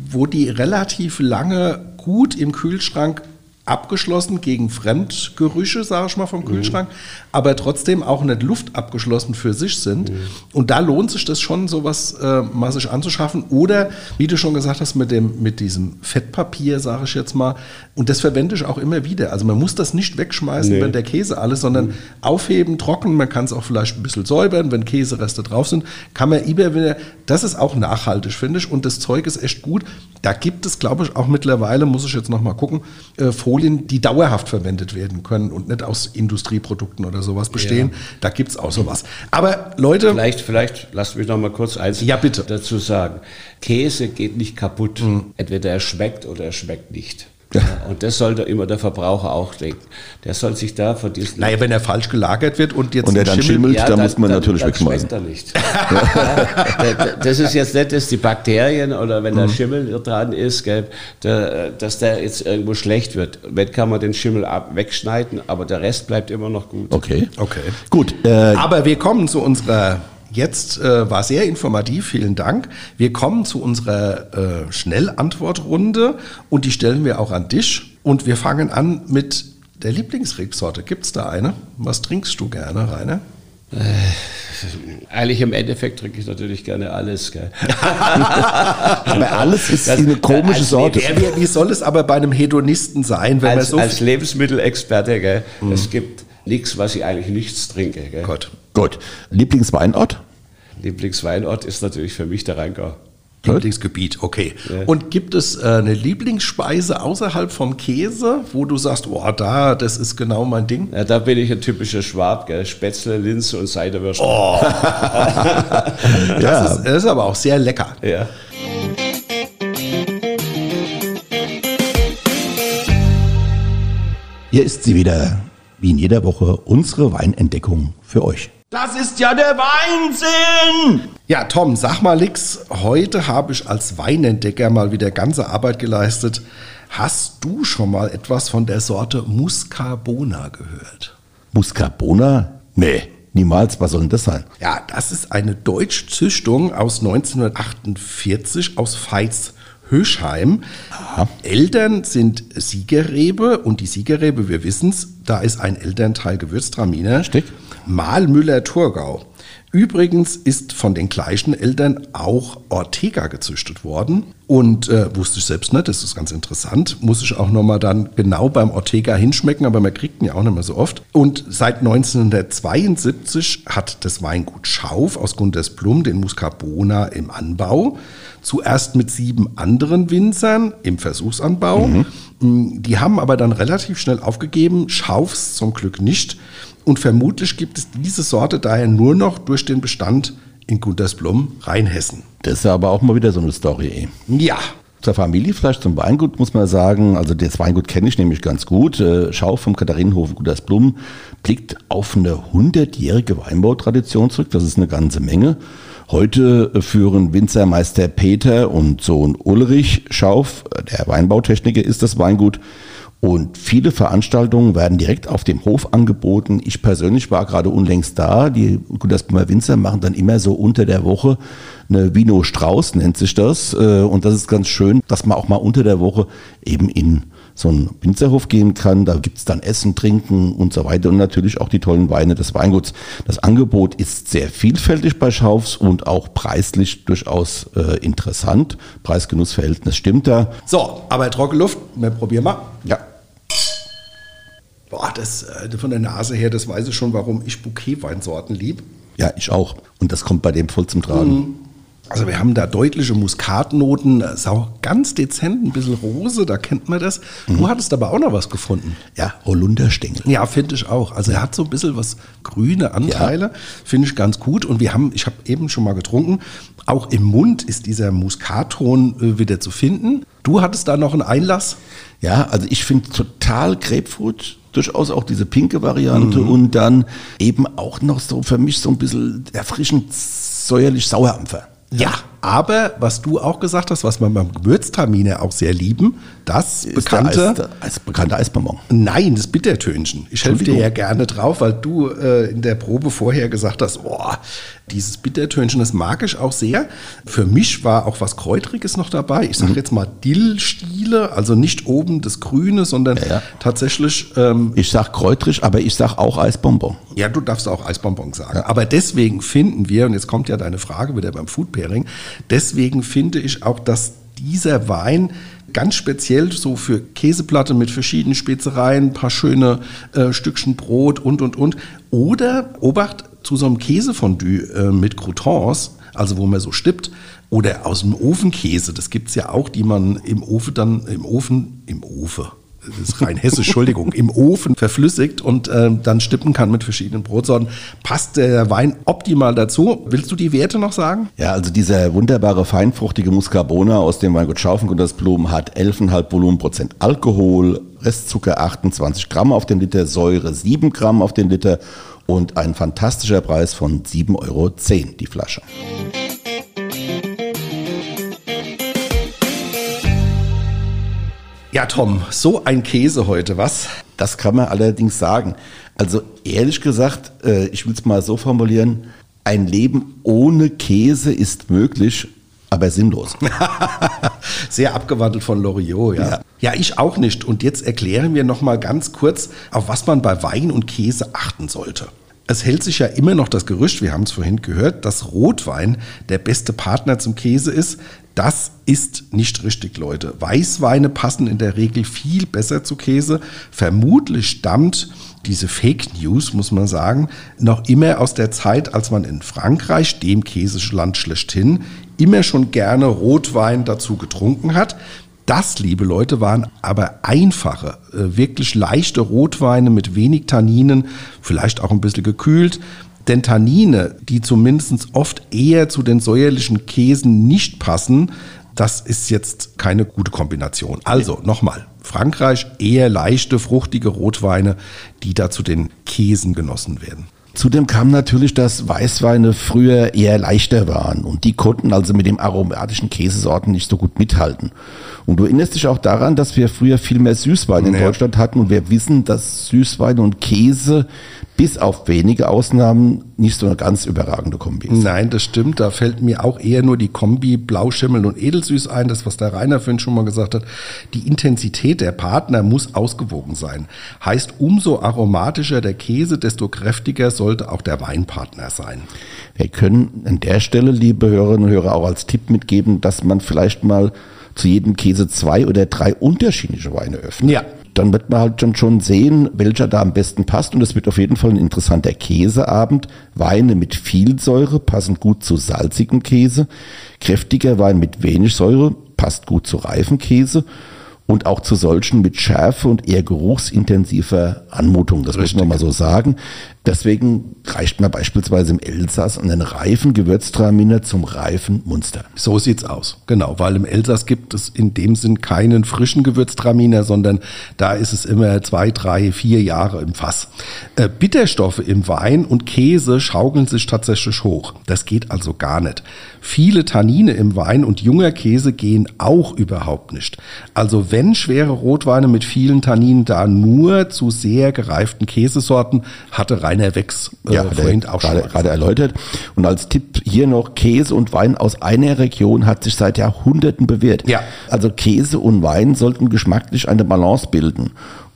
wo die relativ lange gut im Kühlschrank abgeschlossen gegen Fremdgerüche, sage ich mal, vom Kühlschrank, aber trotzdem auch nicht Luft abgeschlossen für sich sind. Und da lohnt sich das schon, sowas äh, mal sich anzuschaffen. Oder, wie du schon gesagt hast, mit, dem, mit diesem Fettpapier, sage ich jetzt mal. Und das verwende ich auch immer wieder. Also man muss das nicht wegschmeißen, Nee. wenn der Käse alles, sondern aufheben, trocknen. Man kann es auch vielleicht ein bisschen säubern, wenn Käsereste drauf sind, kann man immer wieder. Das ist auch nachhaltig, finde ich. Und das Zeug ist echt gut. Da gibt es, glaube ich, auch mittlerweile, muss ich jetzt noch mal gucken, äh, Folien, Folien, die dauerhaft verwendet werden können und nicht aus Industrieprodukten oder sowas bestehen. Ja. Da gibt es auch sowas. Aber Leute. Vielleicht, vielleicht, lasst mich noch mal kurz eins ja, bitte. dazu sagen. Käse geht nicht kaputt. Mhm. Entweder er schmeckt oder er schmeckt nicht. Ja. Und das sollte immer der Verbraucher auch denken. Der soll sich da von diesen. Naja, wenn er falsch gelagert wird und jetzt. Und er dann schimmelt, ja, dann, muss man dann, natürlich dann wegschmeißen. er nicht. (laughs) ja, das ist jetzt nicht, dass die Bakterien oder wenn der mhm. Schimmel dran ist, gell, der, dass der jetzt irgendwo schlecht wird. Wenn kann man den Schimmel ab, wegschneiden, aber der Rest bleibt immer noch gut. Okay. Okay. Gut. Äh, aber wir kommen zu unserer Jetzt äh, war sehr informativ, vielen Dank. Wir kommen zu unserer äh, Schnellantwortrunde und die stellen wir auch an dich. Und wir fangen an mit der Lieblingsrebsorte. Gibt es da eine? Was trinkst du gerne, Rainer? Äh, eigentlich im Endeffekt trinke ich natürlich gerne alles. Gell? (laughs) aber alles ist das, eine komische Sorte. Wie, wie, soll es aber bei einem Hedonisten sein, wenn als, man so als Lebensmittelexperte, gell? Mhm. es gibt nichts, was ich eigentlich nichts trinke. Gell? Gott. Gut. Lieblingsweinort? Lieblingsweinort ist natürlich für mich der Rheingau. Lieblingsgebiet, okay. Ja. Und gibt es äh, eine Lieblingsspeise außerhalb vom Käse, wo du sagst, oh, da, das ist genau mein Ding? Ja, da bin ich ein typischer Schwab, gell? Spätzle, Linse und Seidewürste. Oh. (laughs) das, ja. ist, das ist aber auch sehr lecker. Ja. Hier ist sie wieder, wie in jeder Woche, unsere Weinentdeckung für euch. Das ist ja der Weinsinn! Ja, Tom, sag mal nix. Heute habe ich als Weinentdecker mal wieder ganze Arbeit geleistet. Hast du schon mal etwas von der Sorte Muscarbona gehört? Muscarbona? Nee, niemals. Was soll denn das sein? Ja, das ist eine Deutschzüchtung aus 1948 aus Veits. Höschheim. Aha. Eltern sind Siegerrebe und die Siegerrebe, wir wissen es, da ist ein Elternteil Gewürztraminer. Richtig. Malmüller-Thurgau. Übrigens ist von den gleichen Eltern auch Ortega gezüchtet worden. Und äh, wusste ich selbst nicht, das ist ganz interessant. Muss ich auch nochmal dann genau beim Ortega hinschmecken, aber man kriegt ihn ja auch nicht mehr so oft. Und seit 1972 hat das Weingut Schauf aus Gundersblum den Muscarbona im Anbau. Zuerst mit sieben anderen Winzern im Versuchsanbau. Mhm. Die haben aber dann relativ schnell aufgegeben, Schaufs zum Glück nicht. Und vermutlich gibt es diese Sorte daher nur noch durch den Bestand in Guntersblum, Rheinhessen. Das ist aber auch mal wieder so eine Story. Ey. Ja. Zur Familie, vielleicht zum Weingut muss man sagen, also das Weingut kenne ich nämlich ganz gut. Äh, Schau vom Katharinenhofen Guntersblum blickt auf eine hundertjährige Weinbautradition zurück. Das ist eine ganze Menge. Heute führen Winzermeister Peter und Sohn Ulrich Schauf, der Weinbautechniker ist das Weingut, und viele Veranstaltungen werden direkt auf dem Hof angeboten. Ich persönlich war gerade unlängst da. Die Gudersbrumer Winzer machen dann immer so unter der Woche eine Vino Strauß, nennt sich das. Äh, und das ist ganz schön, dass man auch mal unter der Woche eben in so einen Winzerhof gehen kann. Da gibt's dann Essen, Trinken und so weiter und natürlich auch die tollen Weine des Weinguts. Das Angebot ist sehr vielfältig bei Schaufs und auch preislich durchaus äh, interessant. Preis-Genuss-Verhältnis stimmt da. So, aber trockene Luft, wir probieren mal. Ja. Boah, das äh, von der Nase her, das weiß ich schon, warum ich Bouquet-Weinsorten lieb. Ja, ich auch. Und das kommt bei dem voll zum Tragen. Mhm. Also wir haben da deutliche Muskatnoten, ist auch ganz dezent, ein bisschen Rose, da kennt man das. Mhm. Du hattest aber auch noch was gefunden. Ja, Holunderstängel. Ja, finde ich auch. Also er hat so ein bisschen was grüne Anteile, ja. finde ich ganz gut. Und wir haben, ich habe eben schon mal getrunken, auch im Mund ist dieser Muskatton äh, wieder zu finden. Du hattest da noch einen Einlass? Ja, also ich finde total Grapefruit durchaus auch diese pinke Variante mhm. und dann eben auch noch so für mich so ein bisschen erfrischend säuerlich Sauerampfer. Ja. Aber was du auch gesagt hast, was wir beim Gewürztraminer auch sehr lieben, das ist bekannte. Der Eis, Eis, bekannte Eisbonbon. Nein, das Bittertönchen. Ich helfe dir ja gerne drauf, weil du äh, in der Probe vorher gesagt hast, oh, dieses Bittertönchen, das mag ich auch sehr. Für mich war auch was Kräutriges noch dabei. Ich sage mhm. jetzt mal Dillstiele, also nicht oben das Grüne, sondern ja, ja. tatsächlich. Ähm, ich sage kräutrig, aber ich sage auch Eisbonbon. Ja, du darfst auch Eisbonbon sagen. Ja. Aber deswegen finden wir, und jetzt kommt ja deine Frage wieder beim Food Pairing, deswegen finde ich auch, dass dieser Wein ganz speziell so für Käseplatte mit verschiedenen Spezereien, ein paar schöne äh, Stückchen Brot und, und, und. Oder, Obacht, zu so einem Käsefondue äh, mit Croutons, also wo man so stippt, oder aus dem Ofenkäse, das gibt es ja auch, die man im Ofen dann, im Ofen, im Ofen, das ist rein hessisch, Entschuldigung, im Ofen verflüssigt und äh, dann stippen kann mit verschiedenen Brotsorten, passt der Wein optimal dazu. Willst du die Werte noch sagen? Ja, also dieser wunderbare feinfruchtige Muscarbona aus dem Weingut Schaufengundersblumen hat 11,5 Volumenprozent Alkohol, Restzucker 28 Gramm auf den Liter, Säure 7 Gramm auf den Liter und ein fantastischer Preis von 7,10 Euro die Flasche. Ja, Tom, so ein Käse heute, was? Das kann man allerdings sagen. Also ehrlich gesagt, äh, ich will es mal so formulieren, ein Leben ohne Käse ist möglich, aber sinnlos. (laughs) Sehr abgewandelt von Loriot, ja. ja. ja. ich auch nicht. Und jetzt erklären wir noch mal ganz kurz, auf was man bei Wein und Käse achten sollte. Es hält sich ja immer noch das Gerücht, wir haben es vorhin gehört, dass Rotwein der beste Partner zum Käse ist. Das ist nicht richtig, Leute. Weißweine passen in der Regel viel besser zu Käse. Vermutlich stammt diese Fake News, muss man sagen, noch immer aus der Zeit, als man in Frankreich, dem Käseland schlechthin, immer schon gerne Rotwein dazu getrunken hat. Das, liebe Leute, waren aber einfache, äh, wirklich leichte Rotweine mit wenig Tanninen, vielleicht auch ein bisschen gekühlt. Denn Tannine, die zumindest oft eher zu den säuerlichen Käsen nicht passen, das ist jetzt keine gute Kombination. Also nochmal, Frankreich eher leichte, fruchtige Rotweine, die da zu den Käsen genossen werden. Zudem kam natürlich, dass Weißweine früher eher leichter waren und die konnten also mit dem aromatischen Käsesorten nicht so gut mithalten. Und du erinnerst dich auch daran, dass wir früher viel mehr Süßwein in ja. Deutschland hatten und wir wissen, dass Süßwein und Käse bis auf wenige Ausnahmen nicht so eine ganz überragende Kombi ist. Nein, das stimmt. Da fällt mir auch eher nur die Kombi Blauschimmel und Edelsüß ein, das was der Rainer vorhin schon mal gesagt hat. Die Intensität der Partner muss ausgewogen sein. Heißt, umso aromatischer der Käse, desto kräftiger sollte auch der Weinpartner sein. Wir können an der Stelle, liebe Hörerinnen und Hörer, auch als Tipp mitgeben, dass man vielleicht mal zu jedem Käse zwei oder drei unterschiedliche Weine öffnet. Ja dann wird man halt schon, schon sehen, welcher da am besten passt. Und es wird auf jeden Fall ein interessanter Käseabend. Weine mit viel Säure passen gut zu salzigem Käse. Kräftiger Wein mit wenig Säure passt gut zu reifen Käse und auch zu solchen mit Schärfe und eher geruchsintensiver Anmutung. Das Richtig. muss man mal so sagen. Deswegen reicht man beispielsweise im Elsass einen reifen Gewürztraminer zum reifen Munster. So sieht's aus. Genau, weil im Elsass gibt es in dem Sinn keinen frischen Gewürztraminer, sondern da ist es immer zwei, drei, vier Jahre im Fass. Äh, Bitterstoffe im Wein und Käse schaukeln sich tatsächlich hoch. Das geht also gar nicht. Viele Tannine im Wein und junger Käse gehen auch überhaupt nicht. Also wenn schwere Rotweine mit vielen Tanninen da nur zu sehr gereiften Käsesorten, hatte Rainer Wex äh, ja, vorhin auch gerade, schon gerade erläutert. Und als Tipp hier noch Käse und Wein aus einer Region hat sich seit Jahrhunderten bewährt. Ja. Also Käse und Wein sollten geschmacklich eine Balance bilden.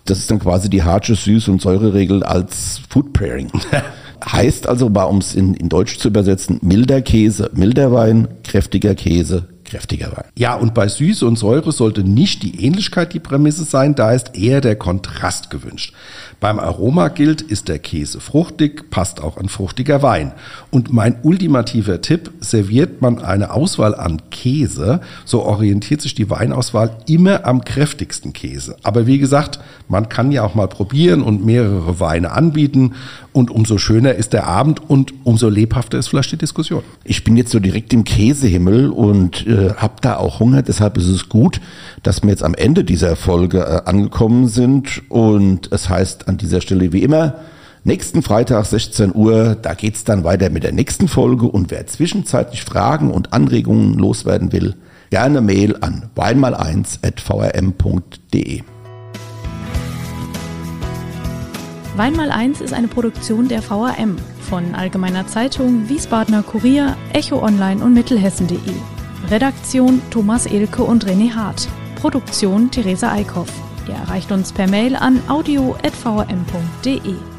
Das ist dann quasi die harsche Süß- und Säureregel als Food Pairing. (laughs) Heißt also, um es in, in Deutsch zu übersetzen, milder Käse, milder Wein, kräftiger Käse, kräftiger Wein. Ja, und bei Süße und Säure sollte nicht die Ähnlichkeit die Prämisse sein, da ist eher der Kontrast gewünscht. Beim Aroma gilt, ist der Käse fruchtig, passt auch ein fruchtiger Wein. Und mein ultimativer Tipp, serviert man eine Auswahl an Käse, so orientiert sich die Weinauswahl immer am kräftigsten Käse. Aber wie gesagt, man kann ja auch mal probieren und mehrere Weine anbieten und umso schöner ist der Abend und umso lebhafter ist vielleicht die Diskussion. Ich bin jetzt so direkt im Käsehimmel und äh, habe da auch Hunger, deshalb ist es gut, dass wir jetzt am Ende dieser Folge äh, angekommen sind und es heißt an dieser Stelle wie immer, nächsten Freitag 16 Uhr, da geht's dann weiter mit der nächsten Folge und wer zwischenzeitlich Fragen und Anregungen loswerden will, gerne Mail an weinmal1.vrm.de. Weinmal 1 ist eine Produktion der VRM von Allgemeiner Zeitung, Wiesbadener Kurier, Echo Online und Mittelhessen.de. Redaktion Thomas Elke und René Hart. Produktion Theresa Eickhoff. Ihr erreicht uns per Mail an audio.vm.de.